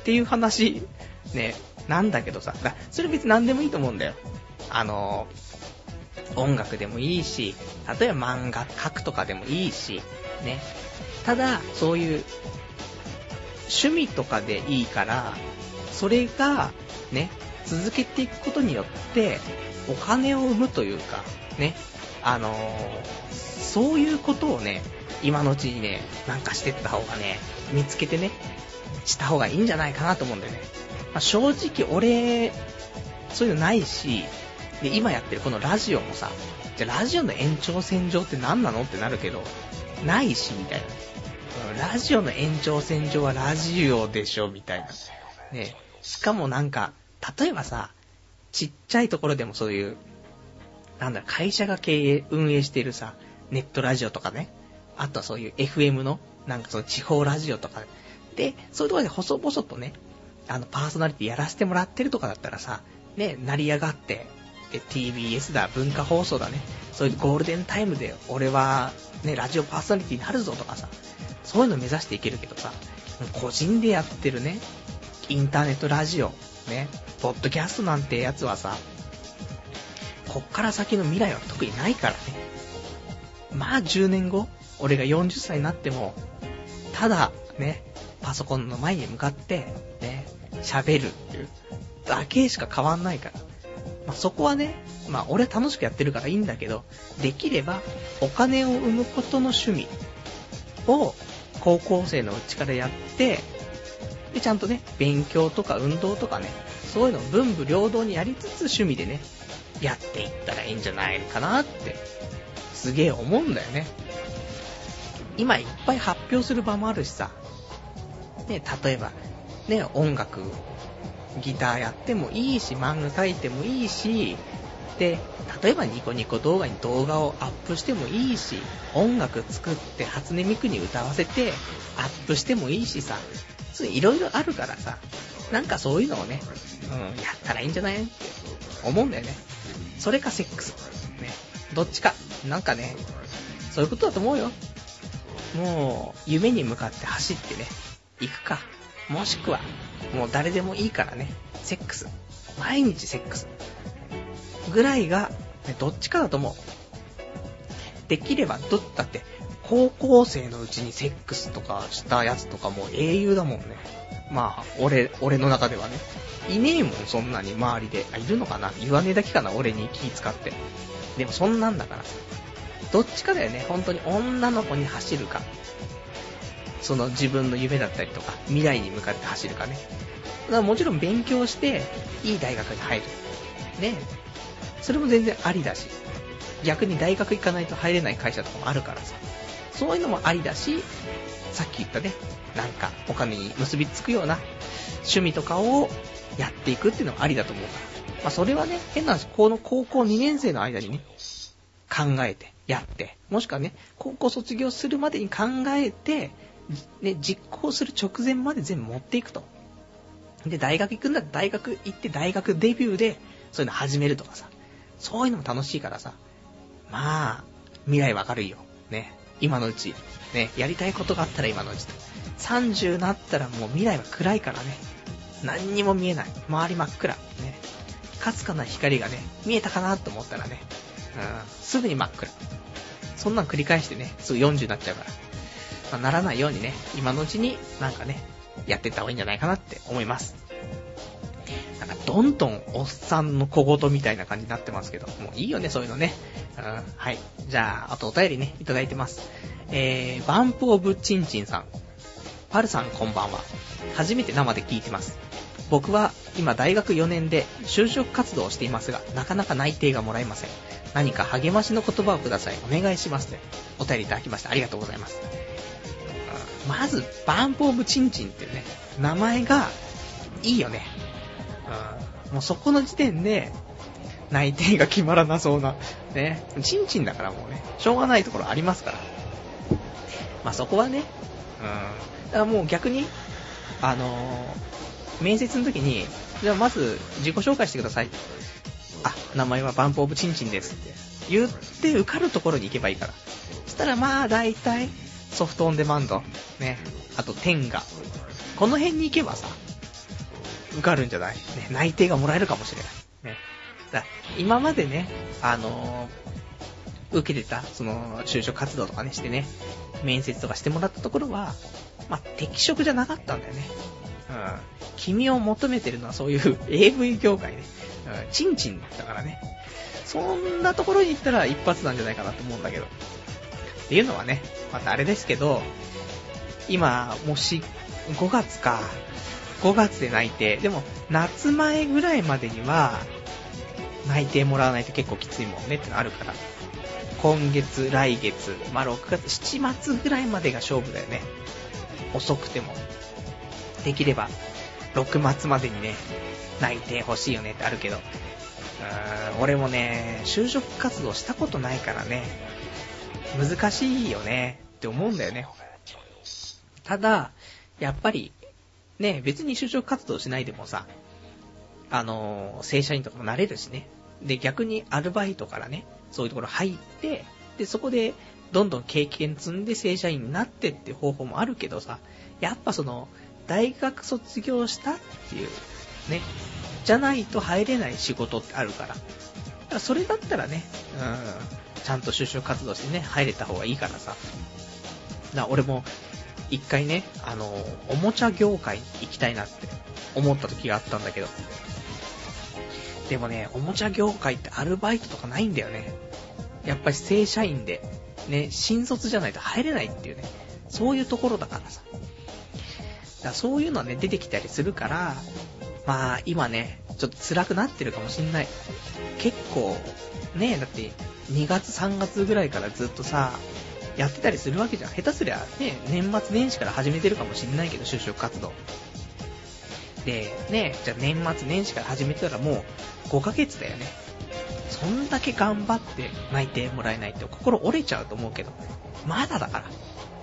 Speaker 1: っていう話、ね、なんだけどさ、それ別に何でもいいと思うんだよ。あの音楽でもいいし、例えば漫画描くとかでもいいし、ね。ただ、そういう、趣味とかでいいから、それが、ね、続けていくことによって、お金を生むというか、ね、あのー、そういうことをね、今のうちにね、なんかしてった方がね、見つけてね、した方がいいんじゃないかなと思うんだよね。まあ、正直俺、そういうのないし、で、今やってるこのラジオもさ、じゃラジオの延長線上って何なのってなるけど、ないし、みたいな。ラジオの延長線上はラジオでしょ、みたいな。ね。しかもなんか、例えばさ、ちっちゃいところでもそういう、なんだ、会社が経営、運営しているさ、ネットラジオとかね、あとはそういう FM の、なんかその地方ラジオとか、で、そういうところで細々とね、あの、パーソナリティやらせてもらってるとかだったらさ、ね、成り上がって、で、TBS だ、文化放送だね、そういうゴールデンタイムで、俺は、ね、ラジオパーソナリティになるぞとかさ、そういうの目指していけるけどさ、個人でやってるね、インターネットラジオ、ね、ポッドキャストなんてやつはさ、こっから先の未来は特にないからね。まあ10年後、俺が40歳になっても、ただ、ね、パソコンの前に向かって、ね、喋るっていうだけしか変わんないから。まあ、そこはね、まあ、俺楽しくやってるからいいんだけど、できれば、お金を生むことの趣味を、高校生のうちからやって、で、ちゃんとね、勉強とか運動とかね、そういうのを文武両道にやりつつ趣味でね、やっていったらいいんじゃないかなって、すげえ思うんだよね。今いっぱい発表する場もあるしさ、ね、例えば、ね、音楽、ギターやってもいいし、漫画描いてもいいし、で、例えばニコニコ動画に動画をアップしてもいいし、音楽作って初音ミクに歌わせてアップしてもいいしさ、いろいろあるからさ、なんかそういうのをね、うん、やったらいいんじゃないって思うんだよね。それかセックス。ね。どっちか。なんかね、そういうことだと思うよ。もう、夢に向かって走ってね、行くか。もしくは、もう誰でもいいからね、セックス。毎日セックス。ぐらいが、ね、どっちかだと思う。できれば、どっ、だって、高校生のうちにセックスとかしたやつとかもう英雄だもんね。まあ、俺、俺の中ではね。いねえもん、そんなに周りで。あ、いるのかな？言わねえだけかな？俺に気使って。でもそんなんだからさ。どっちかだよね、本当に女の子に走るか。その自分の夢だったりとか、未来に向かって走るかね。だからもちろん勉強して、いい大学に入る。ねそれも全然ありだし。逆に大学行かないと入れない会社とかもあるからさ。そういうのもありだし、さっき言ったね、なんかお金に結びつくような趣味とかをやっていくっていうのもありだと思うから。まあそれはね、変な話、この高校2年生の間にね、考えて、やって、もしくはね、高校卒業するまでに考えて、ね、実行する直前まで全部持っていくと。で、大学行くんだったら大学行って大学デビューで、そういうの始めるとかさ。そういうのも楽しいからさ。まあ、未来は明るいよ。ね。今のうち。ね。やりたいことがあったら今のうちと。30になったらもう未来は暗いからね。何にも見えない。周り真っ暗。ね。かすかな光がね、見えたかなと思ったらね、うん、すぐに真っ暗。そんなん繰り返してね、すぐ40になっちゃうから。まあ、ならないようにね、今のうちになんかね、やってった方がいいんじゃないかなって思います。なんか、どんどんおっさんの小言みたいな感じになってますけど、もういいよね、そういうのね。うん、はい。じゃあ、あとお便りね、いただいてます。えー、バンプオブチンチンさん。パルさんこんばんは。初めて生で聞いてます。僕は今大学4年で就職活動をしていますが、なかなか内定がもらえません。何か励ましの言葉をください。お願いします。お便りいただきました。ありがとうございます。まず、バンプオブチンチンっていうね、名前がいいよね。うん、もうそこの時点で、内定が決まらなそうな。ね。チンチンだからもうね、しょうがないところありますから。まあそこはね、うん。だからもう逆に、あのー、面接の時に、じゃあまず自己紹介してください。あ、名前はバンプオブチンチンですって言って受かるところに行けばいいから。そしたらまあ大体、ソフトオンデマンド、ね、あと天が、この辺に行けばさ、受かるんじゃない？ね、内定がもらえるかもしれない。ね。だ今までね、あのー、受けてた、その、就職活動とかね、してね、面接とかしてもらったところは、まあ、適職じゃなかったんだよね。うん。君を求めてるのはそういう AV 業界ね。うん、チンチンだからね。そんなところに行ったら一発なんじゃないかなと思うんだけど。っていうのはね、またあれですけど、今、もし、5月か。5月で内定。でも、夏前ぐらいまでには、内定もらわないと結構きついもんねってのあるから。今月、来月、まあ、6月、7月ぐらいまでが勝負だよね。遅くても。できれば、6末までにね、内定欲しいよねってあるけど。うーん、俺もね、就職活動したことないからね、難しいよねって思うんだよね。ただ、やっぱり、ね、別に就職活動しないでもさ、あの、正社員とかもなれるしね。で、逆にアルバイトからね、そういうところ入って、で、そこで、どんどん経験積んで正社員になってって方法もあるけどさ、やっぱその、大学卒業したっていう、ね、じゃないと入れない仕事ってあるから。からそれだったらね、うん、ちゃんと就職活動してね、入れた方がいいからさ。だから俺も、一回ね、あの、おもちゃ業界に行きたいなって思った時があったんだけど。でもね、おもちゃ業界ってアルバイトとかないんだよね。やっぱり正社員で、ね、新卒じゃないと入れないっていうね、そういうところだからさ。だからそういうのはね、出てきたりするから、まあ、今ね、ちょっと辛くなってるかもしんない。結構、ね、だって、2月3月ぐらいからずっとさ、やってたりするわけじゃん。下手すりゃ、ね、年末年始から始めてるかもしんないけど、就職活動。で、ね、じゃあ年末年始から始めてたらもう5ヶ月だよね。そんだけ頑張って内定もらえないって心折れちゃうと思うけど、まだだから。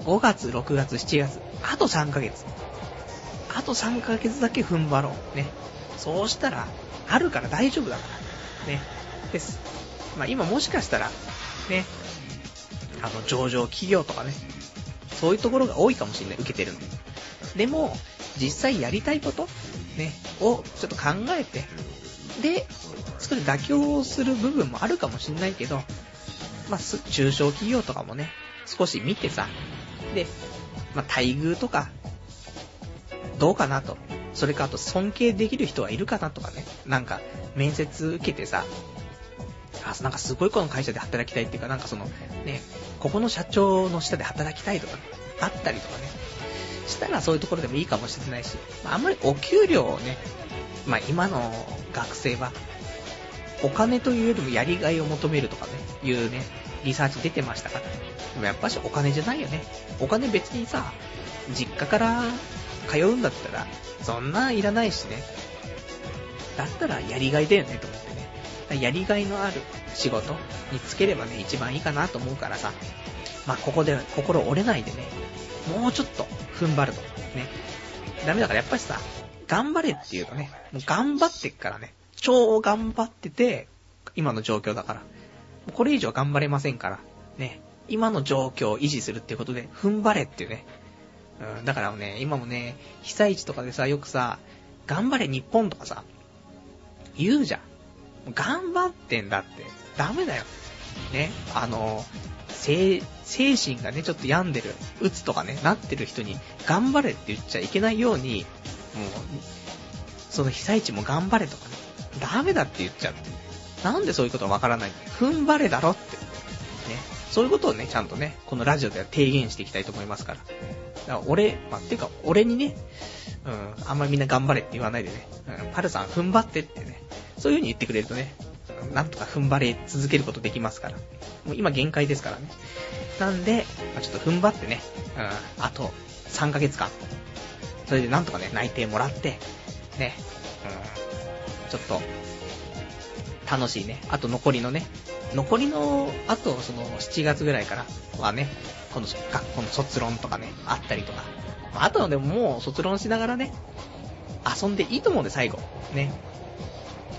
Speaker 1: 5月、6月、7月、あと3ヶ月。あと3ヶ月だけ踏ん張ろう。ね。そうしたら、あるから大丈夫だから。ね。です。まあ今もしかしたら、ね、あの、上場企業とかね、そういうところが多いかもしれない、受けてるの。でも、実際やりたいこと、ね、をちょっと考えて、で、それ妥協する部分もあるかもしれないけど、まあ、中小企業とかもね、少し見てさ、で、まあ、待遇とか、どうかなと。それかあと尊敬できる人はいるかなとかね。なんか、面接受けてさ、あ、なんかすごいこの会社で働きたいっていうか、なんかその、ね、ここの社長の下で働きたいとか、ねあったりとかね。したらそういうところでもいいかもしれないし、あ、んまりお給料をね、まあ今の学生は、お金というよりもやりがいを求めるとかね、いうね、リサーチ出てましたから。でもやっぱしお金じゃないよね。お金別にさ、実家から通うんだったら、そんないらないしね。だったらやりがいだよねと思ってね。やりがいのある仕事につければね、一番いいかなと思うからさ。まあ、ここで心折れないでね、もうちょっと踏ん張ると。ね。ダメだからやっぱりさ、頑張れって言うとね、もう頑張ってっからね、超頑張ってて、今の状況だから。これ以上頑張れませんから、ね。今の状況を維持するっていうことで、踏ん張れっていうね。うん、だからね、今もね、被災地とかでさ、よくさ、頑張れ日本とかさ、言うじゃん。頑張ってんだって、ダメだよ。ね、あの、精、神がね、ちょっと病んでる、うつとかね、なってる人に、頑張れって言っちゃいけないように、もう、その被災地も頑張れとかね、ダメだって言っちゃう。なんでそういうことわからない踏ん張れだろって。そういうことをね、ちゃんとね、このラジオでは提言していきたいと思いますから。だから俺、まあ、てか、俺にね、うん、あんまりみんな頑張れって言わないでね、うん、パルさん踏ん張ってってね、そういう風に言ってくれるとね、なんとか踏ん張れ続けることできますから。もう今限界ですからね。なんで、まあ、ちょっと踏ん張ってね、うん、あと3ヶ月間、それでなんとかね、内定もらって、ね、うん、ちょっと、楽しいね。あと残りのね、残りの、あとその7月ぐらいからはね、この学校の卒論とかね、あったりとか。あとはでももう卒論しながらね、遊んでいいと思うんで最後。ね。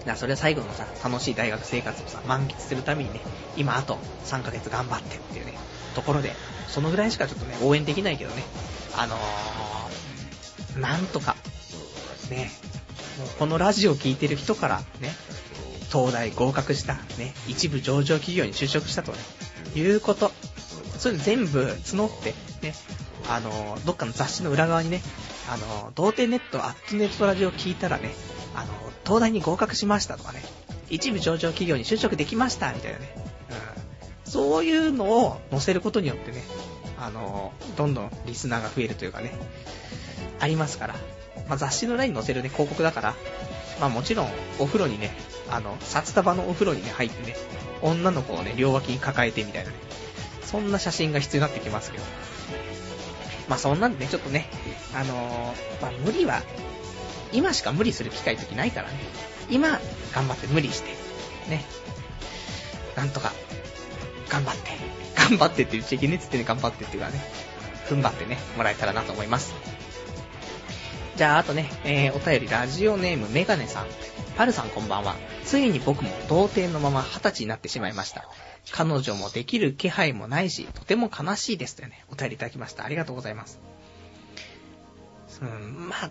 Speaker 1: だそれは最後のさ、楽しい大学生活をさ、満喫するためにね、今あと3ヶ月頑張ってっていうね、ところで、そのぐらいしかちょっとね、応援できないけどね、あのー、なんとか、ね、このラジオを聴いてる人からね、東大合格した、ね、一部上場企業に就職したとね、いうこと。そういうの全部募って、ね、あの、どっかの雑誌の裏側にね、あの、童貞ネット、アットネットラジオ聞いたらね、あの、東大に合格しましたとかね、一部上場企業に就職できました、みたいなね。うん。そういうのを載せることによってね、あの、どんどんリスナーが増えるというかね、ありますから。まあ、雑誌の裏に載せるね、広告だから、まあもちろん、お風呂にね、あの、札束のお風呂にね、入ってね、女の子をね、両脇に抱えてみたいなね、そんな写真が必要になってきますけど。まあそんなんでね、ちょっとね、あのー、まあ無理は、今しか無理する機会時ないからね、今、頑張って無理して、ね、なんとか、頑張って、頑張ってって言っちゃいけねえっつってね、頑張ってっていうかね、踏ん張ってね、もらえたらなと思います。じゃあ、あとね、えー、お便り、ラジオネーム、メガネさん。パルさんこんばんは。ついに僕も童貞のまま二十歳になってしまいました。彼女もできる気配もないし、とても悲しいですというね、お便りいただきました。ありがとうございます。うん、まあ、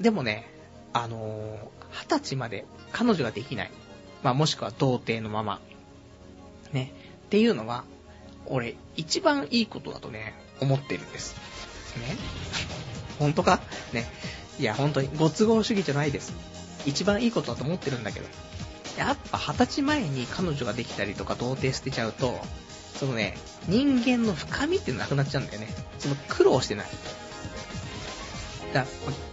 Speaker 1: でもね、あのー、二十歳まで彼女ができない。まあ、もしくは童貞のまま。ね。っていうのは、俺、一番いいことだとね、思ってるんです。ね。本当か？ね。いや、本当に、ご都合主義じゃないです。一番いいことだと思ってるんだけど。やっぱ二十歳前に彼女ができたりとか童貞捨てちゃうと、そのね、人間の深みってなくなっちゃうんだよね。その苦労してない。だ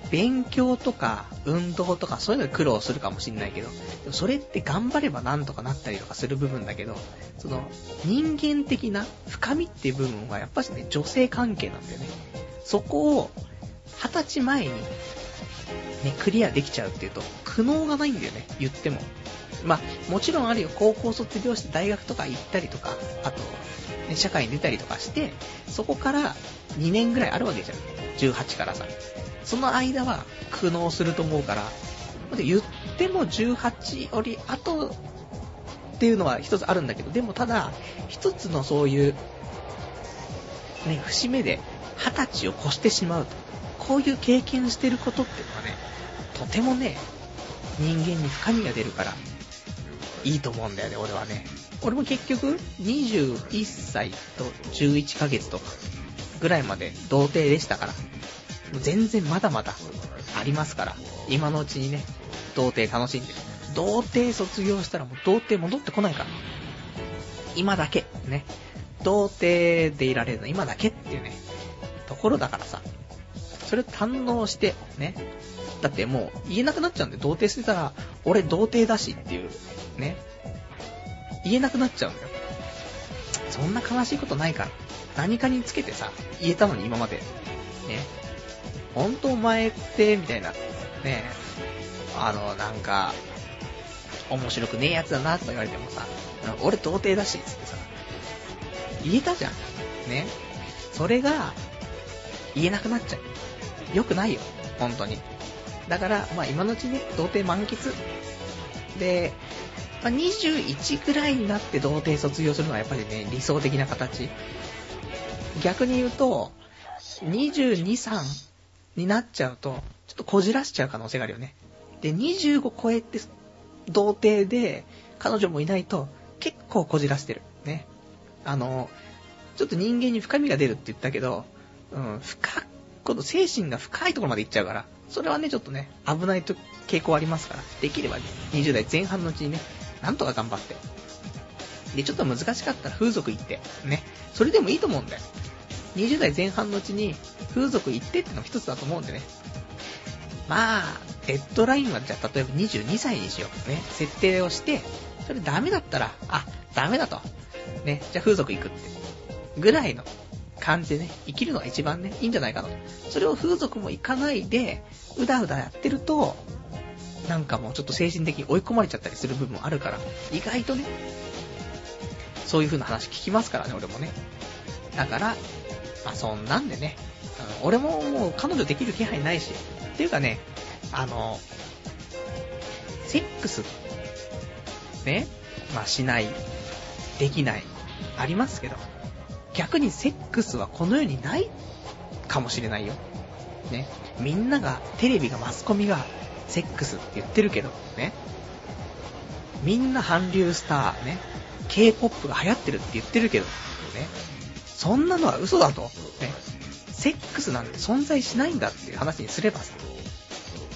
Speaker 1: 勉強とか運動とかそういうので苦労するかもしんないけど、それって頑張ればなんとかなったりとかする部分だけど、その人間的な深みっていう部分はやっぱしね、女性関係なんだよね。そこを二十歳前にね、クリアできちゃうっていうと、苦悩がないんだよね、言っても。まあ、もちろんあるよ、高校卒業して大学とか行ったりとか、あと、ね、社会に出たりとかして、そこから2年ぐらいあるわけじゃん。18からさ。その間は苦悩すると思うから、言っても18より後っていうのは一つあるんだけど、でもただ、一つのそういう、ね、節目で20歳を越してしまうと。こういう経験してることっていうのはね、とてもね、人間に深みが出るから、いいと思うんだよね、俺はね。俺も結局、21歳と11ヶ月とか、ぐらいまで童貞でしたから、全然まだまだありますから、今のうちにね、童貞楽しんでる。童貞卒業したらもう童貞戻ってこないから。今だけ、ね。童貞でいられるの今だけっていうね、ところだからさ、それを堪能して、ね。だってもう言えなくなっちゃうんで、童貞してたら、俺童貞だしっていう、ね。言えなくなっちゃうんだよ。そんな悲しいことないから。何かにつけてさ、言えたのに今まで。ね。ほんとお前って、みたいな。ね。あの、なんか、面白くねえやつだなとか言われてもさ、俺童貞だし、つってさ、言えたじゃん。ね。それが、言えなくなっちゃう。良くないよ。本当に。だから、まあ今のうちね、童貞満喫。で、まあ、21くらいになって童貞卒業するのはやっぱりね、理想的な形。逆に言うと、22、3になっちゃうと、ちょっとこじらしちゃう可能性があるよね。で、25超えて、童貞で、彼女もいないと、結構こじらしてる。ね。あの、ちょっと人間に深みが出るって言ったけど、うん、深今度精神が深いところまで行っちゃうから、それはね、ちょっとね、危ないと傾向ありますから、できれば、ね、20代前半のうちにね、なんとか頑張って。で、ちょっと難しかったら風俗行って、ね、それでもいいと思うんだよ。20代前半のうちに風俗行ってってのも一つだと思うんでね。まあ、デッドラインはじゃあ例えば22歳にしよう。ね、設定をして、それダメだったら、あ、ダメだと。ね、じゃあ風俗行くって。ぐらいの感じでね、生きるのが一番ね、いいんじゃないかなと。それを風俗も行かないで、うだうだやってると、なんかもうちょっと精神的に追い込まれちゃったりする部分もあるから、意外とね、そういう風な話聞きますからね、俺もね。だから、まあそんなんでね、俺ももう彼女できる気配ないし、っていうかね、あの、セックス、ね、まあしない、できない、ありますけど、逆にセックスはこの世にないかもしれないよ。ね。みんなが、テレビがマスコミが、セックスって言ってるけど、ね。みんな韓流スター、ね。K-POP が流行ってるって言ってるけど、ね。そんなのは嘘だと。ね。セックスなんて存在しないんだっていう話にすればさ。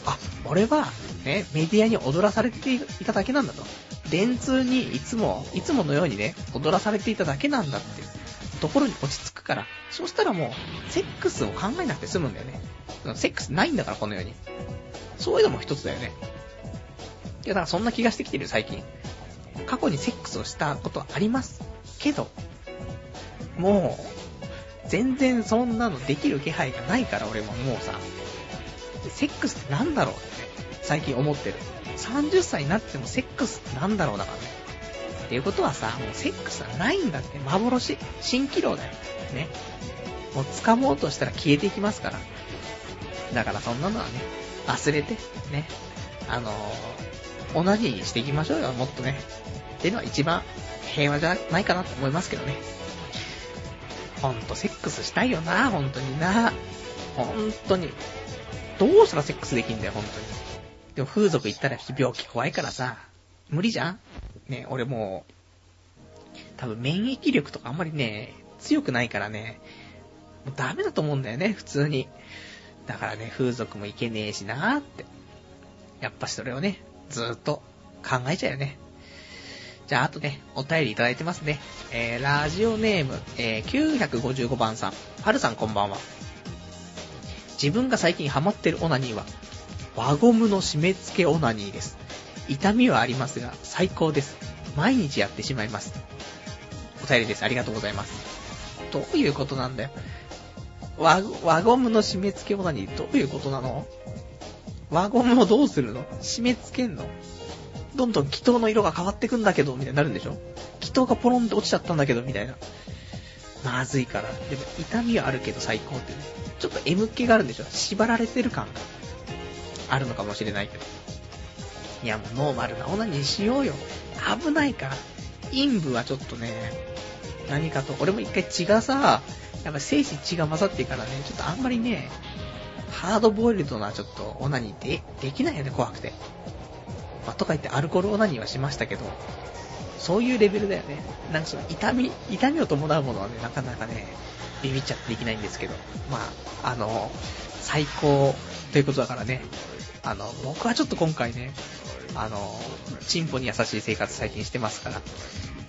Speaker 1: あ、俺は、ね、メディアに踊らされていただけなんだと。電通にいつも、いつものようにね、踊らされていただけなんだってところに落ち着くから、そうしたらもう、セックスを考えなくて済むんだよね。セックスないんだから、この世に。そういうのも一つだよね。いや、だからそんな気がしてきてる最近。過去にセックスをしたことはあります。けど、もう、全然そんなのできる気配がないから、俺ももうさ、セックスってなんだろうって、最近思ってる。30歳になってもセックスってなんだろうだからね。っていうことはさ、もうセックスはないんだって、幻、蜃気楼だよ。ね。もう掴もうとしたら消えていきますから。だからそんなのはね、忘れて、ね。あのー、同じにしていきましょうよ、もっとね。っていうのは一番平和じゃないかなと思いますけどね。ほんと、セックスしたいよな、ほんとにな。ほんとに。どうしたらセックスできんだよ、ほんとに。でも風俗行ったら病気怖いからさ、無理じゃんね、俺もう、多分免疫力とかあんまりね、強くないからね、もうダメだと思うんだよね、普通に。だからね、風俗も行けねえしなーって。やっぱそれをね、ずーっと考えちゃうよね。じゃあ、あとね、お便りいただいてますね。えー、ラジオネーム、えー、955番さん。はるさんこんばんは。自分が最近ハマってるオナニーは、輪ゴムの締め付けオナニーです。痛みはありますが、最高です。毎日やってしまいます。お便りです。ありがとうございます。どういうことなんだよ。輪、ゴムの締め付けオナニー、どういうことなの？輪ゴムをどうするの？締め付けんの？どんどん気筒の色が変わってくんだけど、みたいになるんでしょ？気筒がポロンって落ちちゃったんだけど、みたいな。まずいから。でも、痛みはあるけど最高って。ちょっと M 気があるんでしょ？縛られてる感があるのかもしれないけど。いや、もうノーマルなオナニーしようよ。危ないから。陰部はちょっとね、何かと、俺も一回血がさ、やっぱ精子血が混ざってからね、ちょっとあんまりね、ハードボイルドなちょっとオナニーで、できないよね、怖くて。まあ、とか言ってアルコールオナニーはしましたけど、そういうレベルだよね。なんかその痛み、痛みを伴うものはね、なかなかね、ビビっちゃってできないんですけど、まあ、あの、最高ということだからね、あの、僕はちょっと今回ね、あの、チンポに優しい生活最近してますから、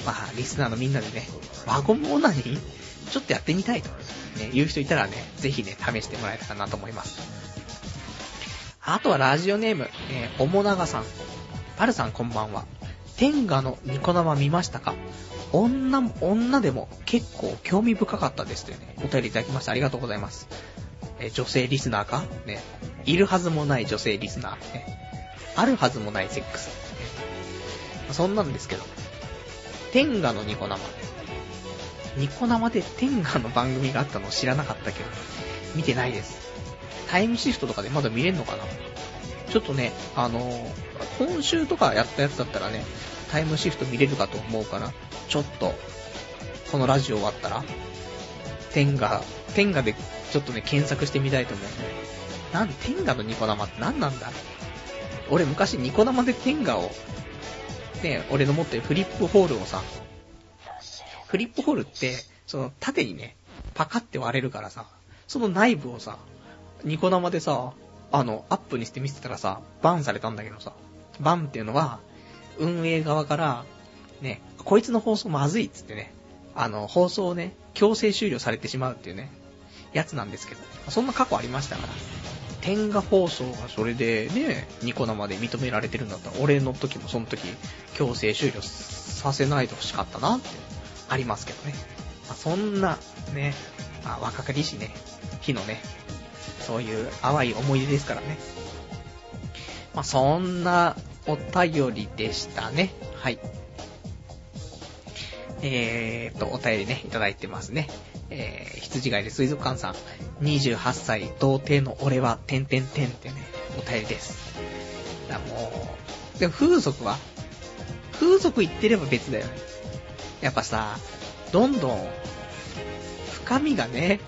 Speaker 1: まあ、リスナーのみんなでね、輪ゴムオナニーちょっとやってみたいと、ね、言う人いたらね、ぜひね、試してもらえたらなと思います。あとはラジオネーム、えー、おもながさん。パルさんこんばんは。天下のニコ生見ましたか？女、女でも結構興味深かったですってね、お便りいただきましてありがとうございます。え、女性リスナーか？ね、いるはずもない女性リスナー。ね、あるはずもないセックス。ね、そんなんですけど、天下のニコ生。ニコ生で天下の番組があったの知らなかったけど、見てないです。タイムシフトとかでまだ見れんのかなちょっとね、あのー、今週とかやったやつだったらね、タイムシフト見れるかと思うから、ちょっと、このラジオ終わったら、天下、天下でちょっとね、検索してみたいと思うね。なん、天下のニコ生って何なんだ？ろう俺昔ニコ生で天下を、ね、俺の持ってるフリップホールをさ、フリップホールって、その縦にね、パカって割れるからさ、その内部をさ、ニコ生でさ、あの、アップにして見せたらさ、バンされたんだけどさ、バンっていうのは、運営側から、ね、こいつの放送まずいっつってね、あの、放送をね、強制終了されてしまうっていうね、やつなんですけど、そんな過去ありましたから、天下放送がそれでね、ニコ生で認められてるんだったら、俺の時もその時、強制終了させないでほしかったなってありますけどね。まあ、そんな、ね、まあ、若かりしね、日のね、そういう淡い思い出ですからね。まあ、そんなお便りでしたね。はい。えーと、お便りね、いただいてますね。えー、羊飼いで水族館さん、28歳、童貞の俺は、てんてんてんってね、お便りです。だもうでも風俗は風俗行ってれば別だよね。やっぱさ、どんどん、深みがね、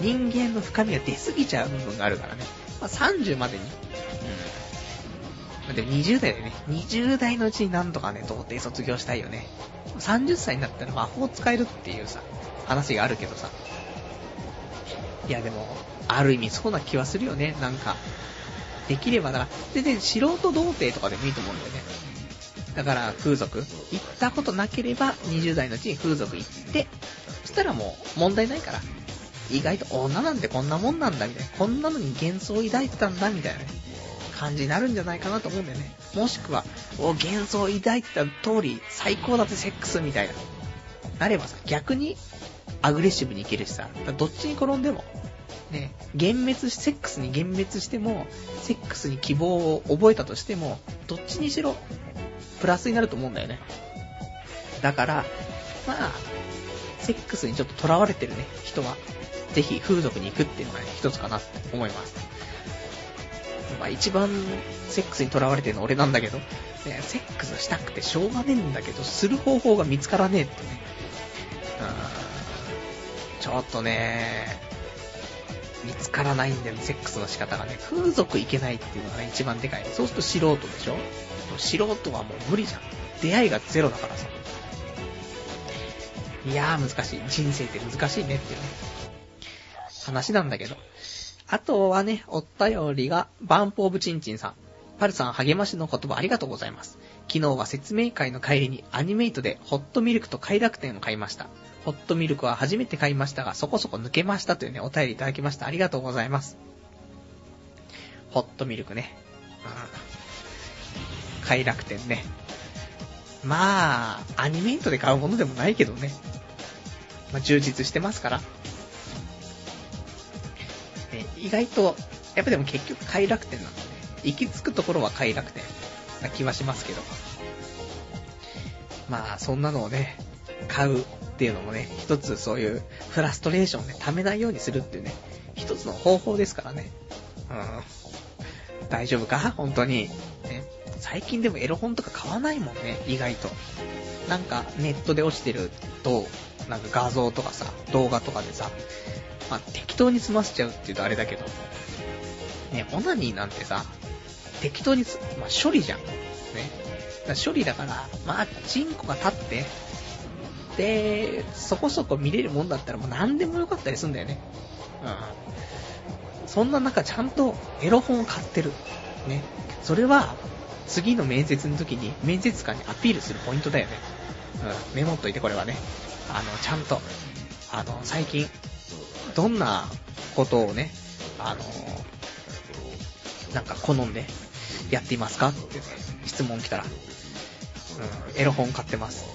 Speaker 1: うん、人間の深みが出すぎちゃう部分があるからね。まあ、30までに。でも20代でね、20代のうちになんとかね、童貞卒業したいよね。30歳になったら魔法使えるっていうさ、話があるけどさ。いやでも、ある意味そうな気はするよね、なんか。できれば、だから、全然素人童貞とかでもいいと思うんだよね。だから風俗、行ったことなければ20代のうちに風俗行って、そしたらもう問題ないから。意外と女なんてこんなもんなんだみたいな。こんなのに幻想を抱いてたんだみたいなね。感じになるんじゃないかなと思うんだよね。もしくは、お、幻想を抱いた通り、最高だってセックスみたいな。なればさ、逆に、アグレッシブにいけるしさ、どっちに転んでも、ね、幻滅し、セックスに幻滅しても、セックスに希望を覚えたとしても、どっちにしろ、プラスになると思うんだよね。だから、まあ、セックスにちょっと囚われてるね、人は、ぜひ風俗に行くっていうのがね、一つかなって思います。まあ一番セックスに囚われてるの俺なんだけど、ね、セックスしたくてしょうがねえんだけど、する方法が見つからねえってね。ちょっとね、見つからないんだよ、セックスの仕方がね。風俗行けないっていうのがね、一番でかい。そうすると素人でしょ？素人はもう無理じゃん。出会いがゼロだからさ。いやー難しい。人生って難しいねっていうね。話なんだけど。あとはね、お便りが、バンプオブチンチンさん。パルさん励ましの言葉ありがとうございます。昨日は説明会の帰りにアニメイトでホットミルクと快楽天を買いました。ホットミルクは初めて買いましたが、そこそこ抜けましたというね、お便りいただきました。ありがとうございます。ホットミルクね。うん。快楽天ね。まあ、アニメイトで買うものでもないけどね。まあ、充実してますから。意外と、やっぱでも結局快楽天なんで、ね、行き着くところは快楽天な気はしますけど。まあ、そんなのをね、買うっていうのもね、一つそういうフラストレーションをね、溜めないようにするっていうね、一つの方法ですからね。うん。大丈夫か？本当に。ね。最近でもエロ本とか買わないもんね、意外と。なんかネットで落ちてると、なんか画像とかさ、動画とかでさ、まあ、適当に済ませちゃうって言うとあれだけど、ね、オナニーなんてさ、適当にまあ、処理じゃん。ね。だ処理だから、まあ、チンコが立って、で、そこそこ見れるもんだったらもう何でもよかったりすんだよね。うん。そんな中ちゃんとエロ本を買ってる。ね。それは、次の面接の時に面接官にアピールするポイントだよね。うん。メモっといてこれはね。あの、ちゃんと、あの、最近、どんなことをね、あの、なんか好んでやっていますか？って、質問来たら、うん、エロ本買ってます。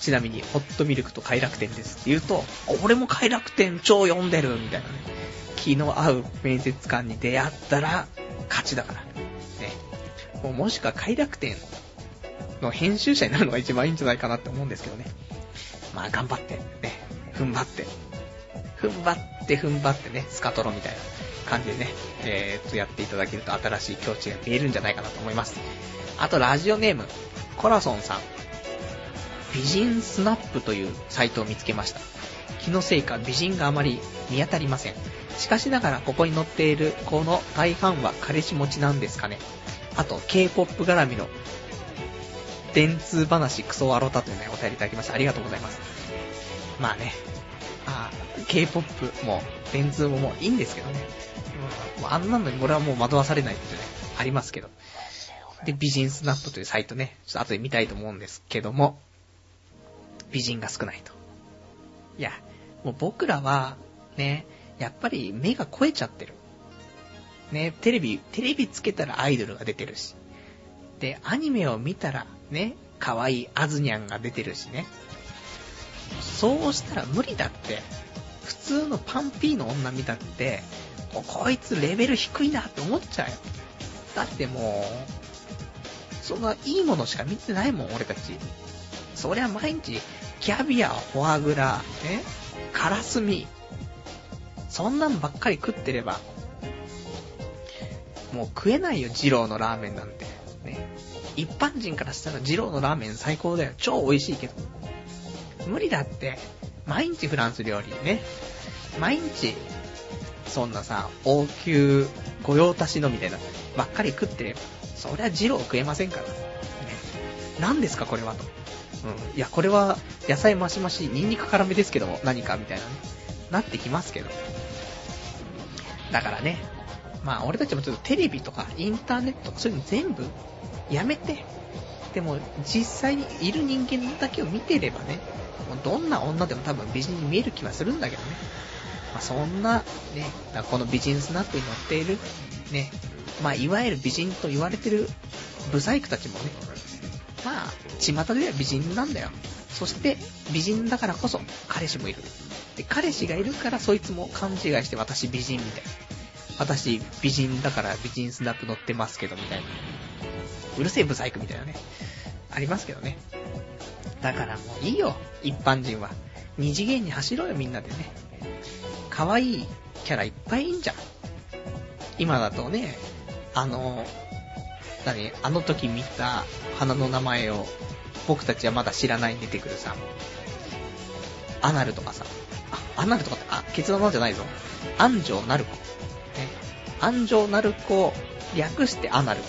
Speaker 1: ちなみに、ホットミルクと快楽天ですって言うと、俺も快楽天超読んでるみたいなね。気の合う面接官に出会ったら、勝ちだから。ね。もうもしくは快楽天の編集者になるのが一番いいんじゃないかなって思うんですけどね。まあ頑張って、ね。踏ん張って。踏ん張って踏ん張ってね、スカトロみたいな感じでね、えー、っとやっていただけると新しい境地が見えるんじゃないかなと思います。あとラジオネーム、コラソンさん。美人スナップというサイトを見つけました。気のせいか美人があまり見当たりません。しかしながらここに載っている子の大半は彼氏持ちなんですかね。あと、K-POP 絡みの電通話クソワロタというね、お便りいただきました。ありがとうございます。まあね、K-POP も電通ももういいんですけどね。もうあんなのに俺はもう惑わされないってね、ありますけど。で、ビジンスナップというサイトね、ちょっと後で見たいと思うんですけども、美人が少ないと。いや、もう僕らは、ね、やっぱり目が超えちゃってる。ね、テレビ、テレビつけたらアイドルが出てるし。で、アニメを見たら、ね、可愛いアズニャンが出てるしね。そうしたら無理だって。普通のパンピーの女見たって、こいつレベル低いなって思っちゃうよ。だってもう、そんないいものしか見てないもん、俺たち。そりゃ毎日キャビア、フォアグラ、ね、カラスミ、そんなんばっかり食ってれば、もう食えないよ、二郎のラーメンなんて。一般人からしたら二郎のラーメン最高だよ。超美味しいけど。無理だって。毎日フランス料理ね。毎日、そんなさ、王宮御用達のみたいな、ばっかり食ってれば、そりゃ二郎食えませんから。ね。何ですかこれはと。うん。いや、これは、野菜マシマシ、ニンニク辛めですけども、何かみたいなね。なってきますけど。だからね、まあ俺たちもちょっとテレビとかインターネットとかそういうの全部やめて、でも実際にいる人間だけを見てればね、もどんな女でも多分美人に見える気はするんだけどね。まあ、そんな、ね、このビジネスナップに乗っている、ね、まあいわゆる美人と言われてるブサイクたちもね、まあ、巷では美人なんだよ。そして、美人だからこそ彼氏もいる。で、彼氏がいるからそいつも勘違いして私美人みたいな。私美人だから美人スナップ乗ってますけどみたいな。うるせえブサイクみたいなね。ありますけどね。だからもういいよ、一般人は。二次元に走ろうよ、みんなでね。可愛いいキャラいっぱいいんじゃん。今だとね、あの、何、あの時見た花の名前を僕たちはまだ知らない出てくるさ、アナルとかさ、あ、アナルとかって、あ、ケツの名じゃないぞ。安城なる子。ね。安城なる子、略してアナル。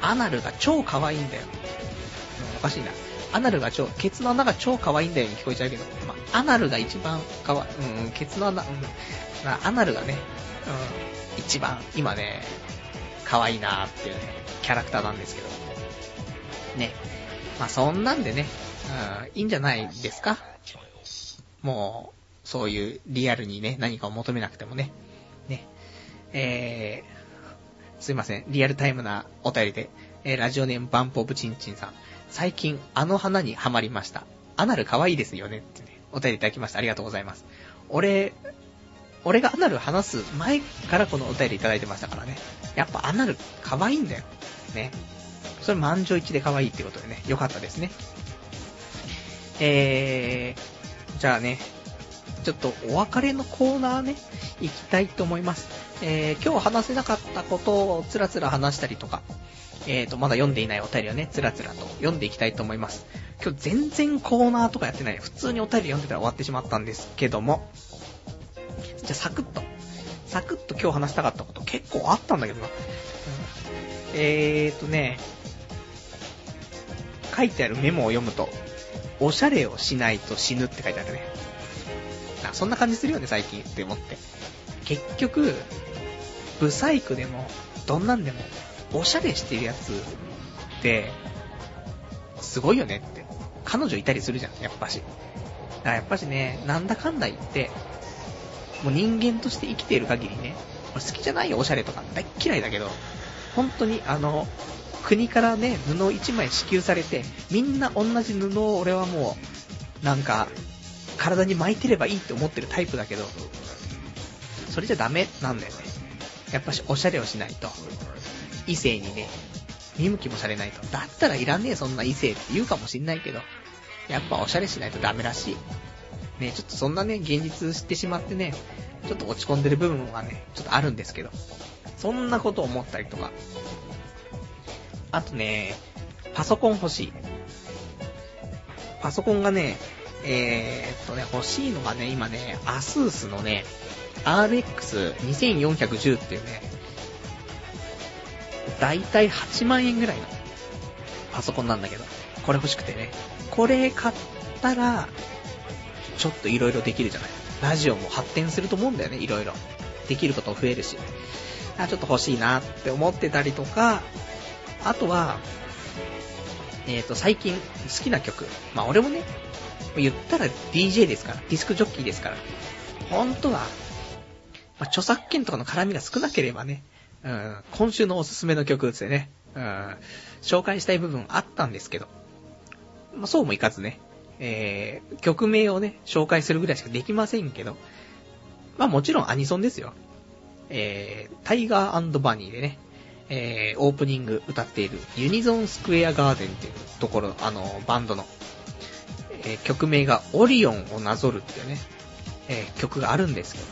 Speaker 1: アナルが超可愛いんだよ。おかしいな。アナルが超、ケツの穴が超可愛いんだよに聞こえちゃうけど、まあ、アナルが一番可愛い、うん、ケツの穴、うん、まあ、アナルがね、うん、一番、今ね、可愛いなーっていうね、キャラクターなんですけど。ね。まあ、そんなんでね、うん、いいんじゃないですか？もう、そういうリアルにね、何かを求めなくてもね。ね。えー、すいません、リアルタイムなお便りで、えー、ラジオネームバンポブチンチンさん。最近、あの花にハマりました。アナル可愛いですよねってね、お便りいただきました。ありがとうございます。俺、俺がアナル話す前からこのお便りいただいてましたからね。やっぱアナル可愛いんだよ。ね。それ満場一致で可愛いってことでね、よかったですね。えー、じゃあね、ちょっとお別れのコーナーね、行きたいと思います。えー、今日話せなかったことをつらつら話したりとか、えーと、まだ読んでいないお便りをね、つらつらと読んでいきたいと思います。今日全然コーナーとかやってない。普通にお便り読んでたら終わってしまったんですけども。じゃ、サクッと。サクッと今日話したかったこと結構あったんだけどな。えーとね、書いてあるメモを読むと、おしゃれをしないと死ぬって書いてあるね。あ、そんな感じするよね、最近って思って。結局、ブサイクでも、どんなんでも、おしゃれしてるやつって、すごいよねって。彼女いたりするじゃん、やっぱし。だからやっぱしね、なんだかんだ言って、もう人間として生きている限りね、好きじゃないよ、おしゃれとか。大嫌いだけど、本当にあの、国からね、布1枚支給されて、みんな同じ布を俺はもう、なんか、体に巻いてればいいって思ってるタイプだけど、それじゃダメなんだよね。やっぱしおしゃれをしないと。異性にね、見向きもされないと。だったらいらねえ、そんな異性って言うかもしんないけど、やっぱおしゃれしないとダメらしい。ね、ちょっとそんなね、現実知ってしまってね、ちょっと落ち込んでる部分はね、ちょっとあるんですけど、そんなこと思ったりとか。あとね、パソコン欲しい。パソコンがね、えー、っとね、欲しいのがね、今ね、アスースのね、RX2410 っていうね、だいたい8万円ぐらいのパソコンなんだけど、これ欲しくてね。これ買ったら、ちょっと色々できるじゃない。ラジオも発展すると思うんだよね、色々。できること増えるし。あ、ちょっと欲しいなって思ってたりとか、あとは、えっ、ー、と、最近好きな曲。まあ俺もね、言ったら DJ ですから、ディスクジョッキーですから。本当は、まあ、著作権とかの絡みが少なければね、今週のおすすめの曲ですね、紹介したい部分あったんですけど、まあ、そうもいかずね、えー、曲名をね、紹介するぐらいしかできませんけど、まあもちろんアニソンですよ。えー、タイガーバニーでね、えー、オープニング歌っているユニゾンスクエアガーデンっていうところ、あの、バンドの、えー、曲名がオリオンをなぞるっていうね、えー、曲があるんですけど、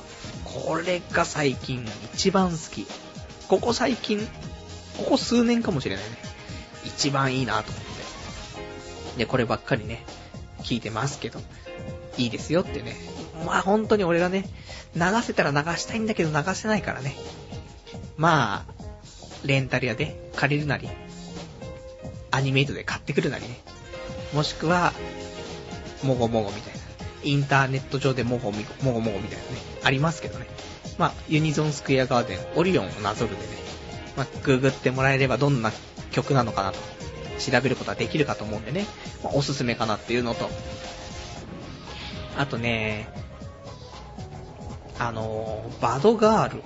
Speaker 1: これが最近一番好き。ここ最近、ここ数年かもしれないね。一番いいなと思って。で、こればっかりね、聞いてますけど、いいですよってね。まあ本当に俺がね、流せたら流したいんだけど流せないからね。まあ、レンタル屋で借りるなり、アニメイトで買ってくるなりね。もしくは、もごもごみたいな。インターネット上でもごもごもごみたいなね、ありますけどね。まあ、ユニゾンスクエアガーデン、オリオンをなぞるでね、まあ、ググってもらえればどんな曲なのかなと、調べることはできるかと思うんでね、まあ、おすすめかなっていうのと、あとね、あのー、バドガール、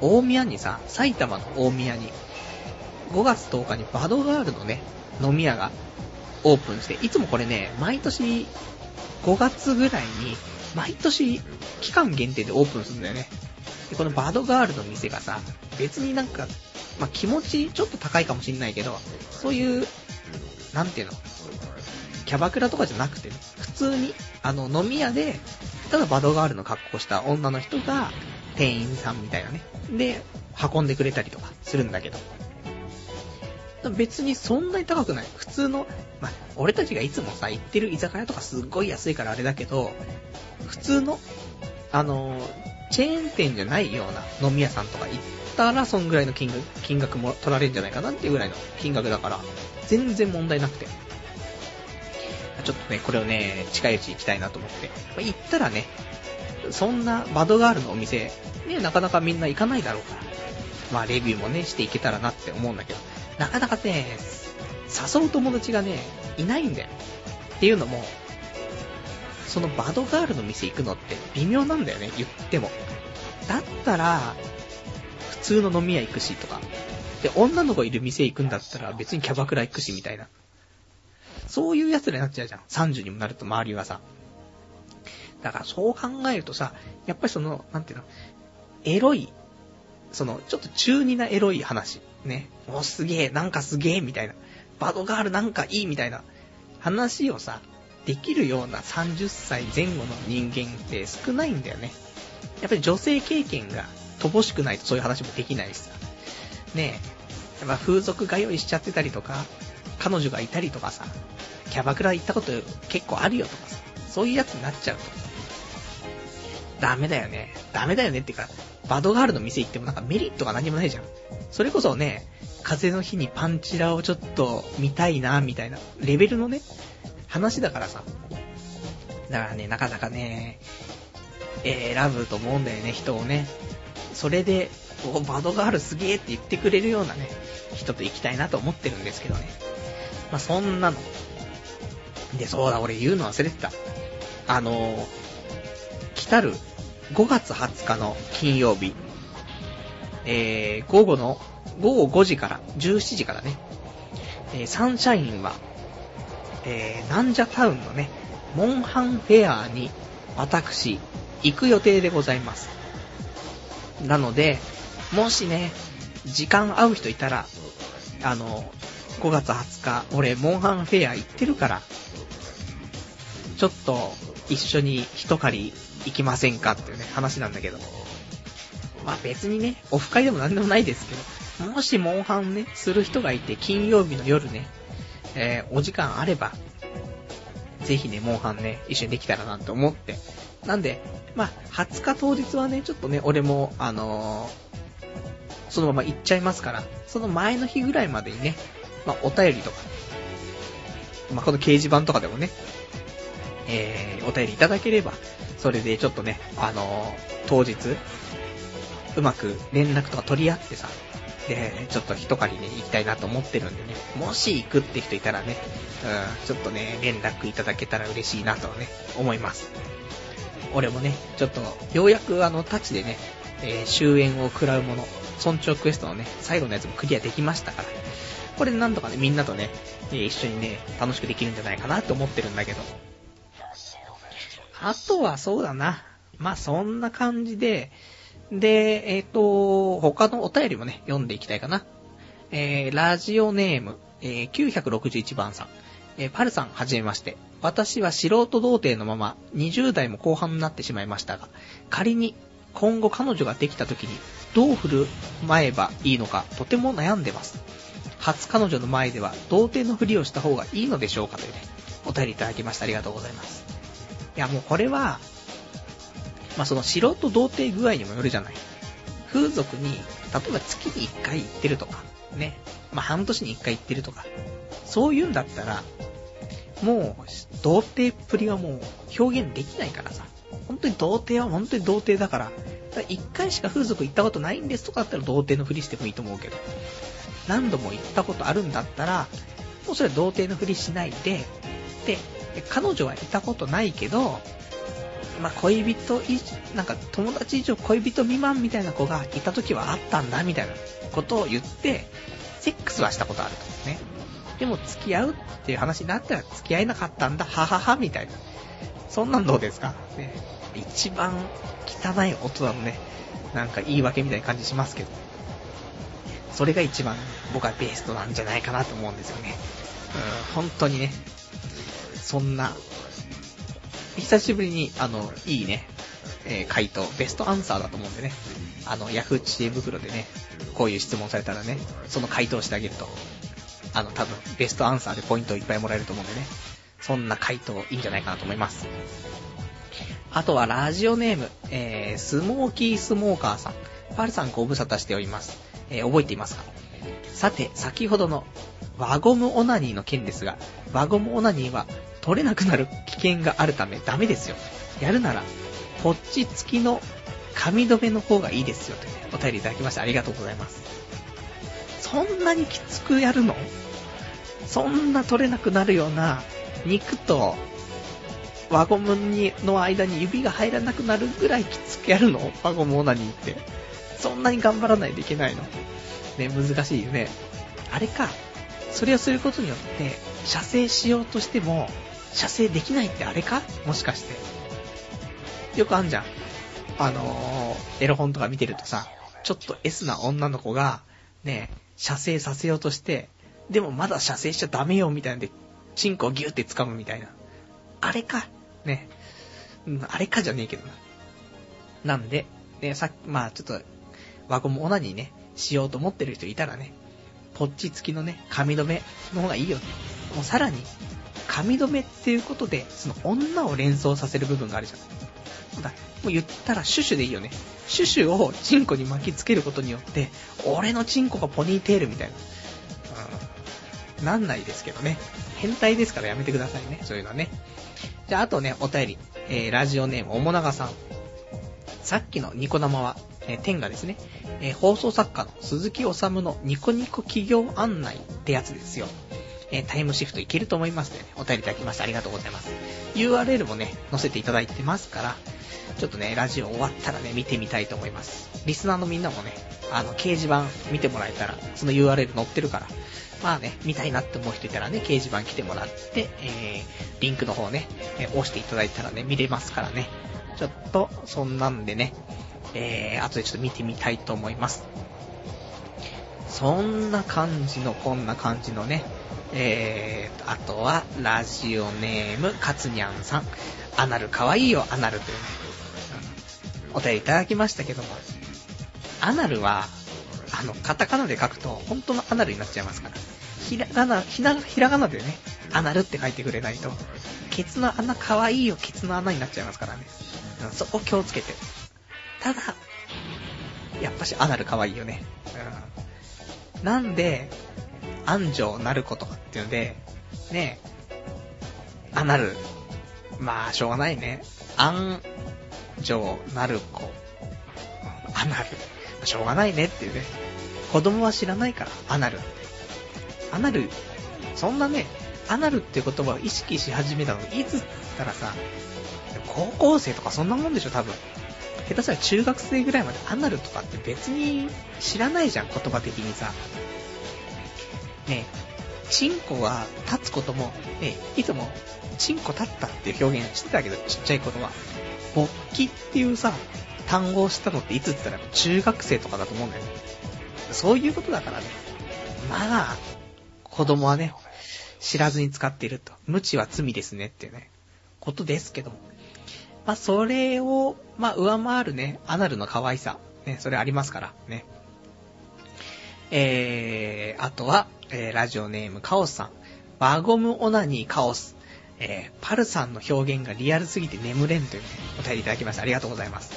Speaker 1: 大宮にさ、埼玉の大宮に、5月10日にバドガールのね、飲み屋がオープンして、いつもこれね、毎年5月ぐらいに、毎年期間限定でオープンするんだよね。で、このバドガールの店がさ、別になんか、まあ、気持ちちょっと高いかもしんないけど、そういう、なんていうの、キャバクラとかじゃなくてね、普通に、あの、飲み屋で、ただバドガールの格好した女の人が、店員さんみたいなね。で、運んでくれたりとかするんだけど。別にそんなに高くない。普通の、まあ、俺たちがいつもさ、行ってる居酒屋とかすっごい安いからあれだけど、普通の、あのチェーン店じゃないような飲み屋さんとか行ったら、そんぐらいの金額、金額も取られるんじゃないかなっていうぐらいの金額だから、全然問題なくて。ちょっとね、これをね、近いうち行きたいなと思って。まあ、行ったらね、そんなバドガールのお店、ね、なかなかみんな行かないだろうから。まあ、レビューもね、していけたらなって思うんだけど、なかなかね、誘う友達がね、いないんだよ。っていうのも、そのバドガールの店行くのって微妙なんだよね、言っても。だったら、普通の飲み屋行くしとか。で、女の子いる店行くんだったら別にキャバクラ行くしみたいな。そういうやつになっちゃうじゃん。30にもなると周りはさ。だからそう考えるとさ、やっぱりその、なんていうの、エロい、その、ちょっと中二なエロい話。ね。お、すげえ、なんかすげえ、みたいな。バドガールなんかいい、みたいな話をさ、できるような30歳前後の人間って少ないんだよね。やっぱり女性経験が乏しくないとそういう話もできないしさ。ねえ、やっぱ風俗通いしちゃってたりとか、彼女がいたりとかさ、キャバクラ行ったこと結構あるよとかさ、そういうやつになっちゃうと。ダメだよね。ダメだよねっていうか、バドガールの店行ってもなんかメリットが何もないじゃん。それこそね、風の日にパンチラをちょっと見たいな、みたいな、レベルのね、話だからさ。だからね、なかなかね、えー、選ぶと思うんだよね、人をね。それで、お、バドガールすげーって言ってくれるようなね、人と行きたいなと思ってるんですけどね。まあ、そんなの。で、そうだ、俺言うの忘れてた。あのー、来たる5月20日の金曜日、えー、午後の、午後5時から、17時からね、えー、サンシャインは、えー、なんじゃタウンのね、モンハンフェアに、私、行く予定でございます。なので、もしね、時間合う人いたら、あの、5月20日、俺、モンハンフェア行ってるから、ちょっと、一緒に一狩り行きませんかっていうね、話なんだけど。まあ別にね、オフ会でもなんでもないですけど、もしモンハンね、する人がいて、金曜日の夜ね、えー、お時間あれば、ぜひね、モンハンね、一緒にできたらなと思って。なんで、まあ、20日当日はね、ちょっとね、俺も、あのー、そのまま行っちゃいますから、その前の日ぐらいまでにね、まあ、お便りとか、まあ、この掲示板とかでもね、えー、お便りいただければ、それでちょっとね、あのー、当日、うまく連絡とか取り合ってさ、で、ちょっと一狩りね、行きたいなと思ってるんでね、もし行くって人いたらね、うん、ちょっとね、連絡いただけたら嬉しいなとね、思います。俺もね、ちょっと、ようやくあの、タチでね、えー、終焉を食らうもの、村長クエストのね、最後のやつもクリアできましたから、これなんとかね、みんなとね、一緒にね、楽しくできるんじゃないかなと思ってるんだけど。あとはそうだな。まあ、そんな感じで、で、えっ、ー、と、他のお便りもね、読んでいきたいかな。えー、ラジオネーム、えー、961番さん。えー、パルさん、はじめまして。私は素人童貞のまま、20代も後半になってしまいましたが、仮に、今後彼女ができた時に、どう振る舞えばいいのか、とても悩んでます。初彼女の前では童貞のふりをした方がいいのでしょうかというね、お便りいただきました。ありがとうございます。いや、もうこれは、まあ、その素人童貞具合にもよるじゃない。風俗に、例えば月に1回行ってるとか、ね。まあ、半年に1回行ってるとか、そういうんだったら、もう、童貞っぷりはもう表現できないからさ。本当に童貞は本当に童貞だから、一回しか風俗行ったことないんですとかだったら童貞のふりしてもいいと思うけど、何度も行ったことあるんだったら、もうそれは童貞のふりしないで、で、彼女はいたことないけど、まあ、恋人以、なんか友達以上恋人未満みたいな子がいた時はあったんだみたいなことを言って、セックスはしたことあるとね。でも付き合うっていう話になったら付き合えなかったんだ、ははは、みたいな。そんなんどうですか？ね。一番汚い音なのね。なんか言い訳みたいな感じしますけど。それが一番僕はベストなんじゃないかなと思うんですよね。うん、本当にね。そんな、久しぶりに、あの、いいね、えー、回答、ベストアンサーだと思うんでね。あの、ヤフー知恵袋でね、こういう質問されたらね、その回答してあげると、あの、多分、ベストアンサーでポイントをいっぱいもらえると思うんでね。そんな回答いいんじゃないかなと思います。あとはラジオネーム、えー、スモーキースモーカーさん。パルさんご無沙汰しております。えー、覚えていますか？さて、先ほどの輪ゴムオナニーの件ですが、輪ゴムオナニーは取れなくなる危険があるためダメですよ。やるなら、ポッチ付きの髪留めの方がいいですよ。という、お便りいただきましてありがとうございます。そんなにきつくやるの？そんな取れなくなるような肉と輪ゴムにの間に指が入らなくなるぐらいきつくやるの？輪ゴムオナニーって。そんなに頑張らないといけないの？ね、難しいよね。あれか、それをすることによって、射精しようとしても、射精できないってあれか？もしかして。よくあんじゃん。あのー、エロ本とか見てるとさ、ちょっと S な女の子が、ね、射精させようとして、でもまだ射精しちゃダメよみたいなんで、チンコをギューって掴むみたいな。あれか？ね。うん、あれかじゃねえけどな。なんで、ね、さっき、まあちょっと、輪ゴムオナニーね、しようと思ってる人いたらね、ポッチ付きのね、髪留めの方がいいよね。もうさらに、髪留めっていうことで、その女を連想させる部分があるじゃん。だもう言ったらシュシュでいいよね。シュシュをチンコに巻きつけることによって、俺のチンコがポニーテールみたいな。うん。なんないですけどね。変態ですからやめてくださいね。そういうのはね。じゃあ、あとね、お便り。えー、ラジオネーム、おもながさん。さっきのニコ生は、えー、天がですね、えー、放送作家の鈴木治のニコニコ企業案内ってやつですよ。え、タイムシフトいけると思いますので、ね、お便りいただきましてありがとうございます。URL もね、載せていただいてますから、ちょっとね、ラジオ終わったらね、見てみたいと思います。リスナーのみんなもね、あの、掲示板見てもらえたら、その URL 載ってるから、まあね、見たいなって思う人いたらね、掲示板来てもらって、えー、リンクの方ね、え、押していただいたらね、見れますからね。ちょっと、そんなんでね、えー、後でちょっと見てみたいと思います。そんな感じの、こんな感じのね、えーと、あとは、ラジオネーム、かつにゃんさん。アナルかわいいよ、アナルというね、お便りいただきましたけども、アナルは、あの、カタカナで書くと、本当のアナルになっちゃいますから。ひらがな、ひらひらがなでね、アナルって書いてくれないと、ケツの穴可愛いいよ、ケツの穴になっちゃいますからね。そこ気をつけて。ただ、やっぱしアナル可愛いよね。うん。なんで、安城なる子とかっていうので、ねアナル、まあ、しょうがないね。安城なる子、アナル、しょうがないねっていうね。子供は知らないから、アナルって。アナル、そんなね、アナルって言葉を意識し始めたのいつったらさ、高校生とかそんなもんでしょ、多分。下手したら中学生ぐらいまでアナルとかって別に知らないじゃん、言葉的にさ。ねチンコが立つことも、ねいつも、チンコ立ったっていう表現してたけど、ちっちゃい頃は。勃起っていうさ、単語を知ったのっていつって言ったら中学生とかだと思うんだよね。そういうことだからね。まあ、子供はね、知らずに使っていると。無知は罪ですねっていうね、ことですけども。まあ、それを、まあ、上回るね、アナルの可愛さ。ね、それありますから、ね。えー、あとは、えー、ラジオネームカオスさん。輪ゴムオナニーカオス。えー、パルさんの表現がリアルすぎて眠れんというね、お便りいただきました。ありがとうございます。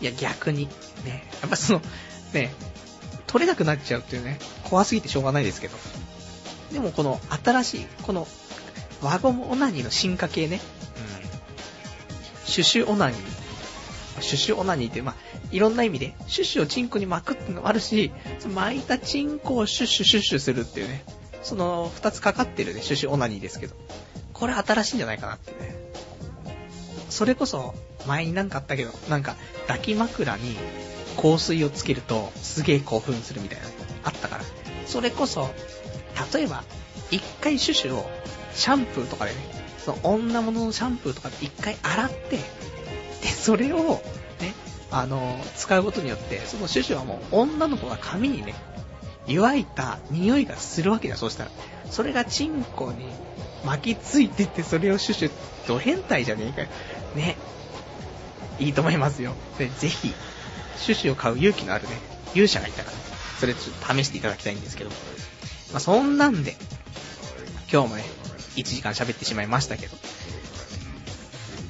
Speaker 1: いや、逆に、ね、やっぱその、ね、取れなくなっちゃうっていうね、怖すぎてしょうがないですけど。でもこの新しい、この、輪ゴムオナニーの進化系ね、うん、シュシュオナニー。シュシュオナニーって、まあ、いろんな意味で、シュシュをチンコに巻くっていうのもあるし、巻いたチンコをシュシュシュシュするっていうね、その二つかかってるね、シュシュオナニーですけど。これ新しいんじゃないかなってね。それこそ、前になんかあったけど、なんか、抱き枕に香水をつけると、すげえ興奮するみたいな、あったから。それこそ、例えば、一回シュシュを、シャンプーとかでね、その女物のシャンプーとかで一回洗って、それを、ね、あの、使うことによって、そのシュシュはもう女の子が髪にね、湯いた匂いがするわけだ、そうしたら。それがチンコに巻きついてて、それをシュシュ、ド変態じゃねえかよ。ね。いいと思いますよ。で、ぜひ、シュシュを買う勇気のあるね、勇者がいたから、それちょっと試していただきたいんですけど。まあ、そんなんで、今日もね、1時間喋ってしまいましたけど。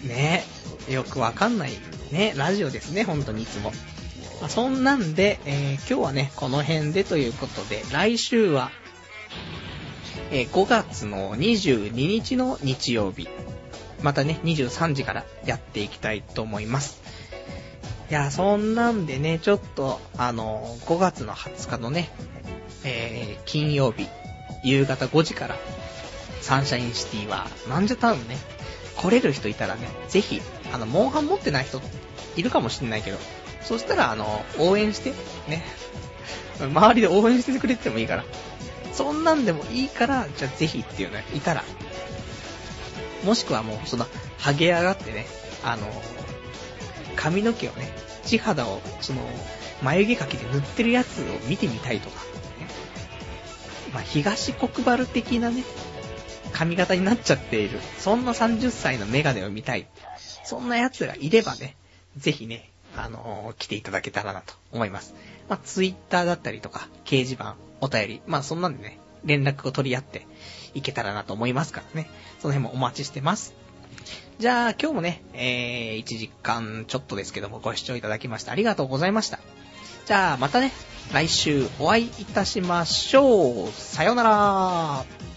Speaker 1: ねよくわかんない、ね、ラジオですね、本当にいつも。まあ、そんなんで、えー、今日はね、この辺でということで、来週は、えー、5月の22日の日曜日、またね、23時からやっていきたいと思います。いや、そんなんでね、ちょっと、あの、5月の20日のね、えー、金曜日、夕方5時から、サンシャインシティは、なんじゃタウンね、来れる人いたらね、ぜひ、あの、モンハン持ってない人、いるかもしんないけど、そしたら、あの、応援して、ね、周りで応援してくれてもいいから、そんなんでもいいから、じゃあぜひっていうね、いたら、もしくはもう、その、ハゲ上がってね、あの、髪の毛をね、地肌を、その、眉毛描きで塗ってるやつを見てみたいとか、ね、まあ、東国原的なね、髪型になっちゃっている、そんな30歳のメガネを見たい、そんなやつがいればね、ぜひね、あのー、来ていただけたらなと思います。まあ、ツイッターだったりとか、掲示板、お便り、まあ、そんなんでね、連絡を取り合っていけたらなと思いますからね。その辺もお待ちしてます。じゃあ、今日もね、えー、1時間ちょっとですけども、ご視聴いただきましてありがとうございました。じゃあ、またね、来週お会いいたしましょう。さようなら。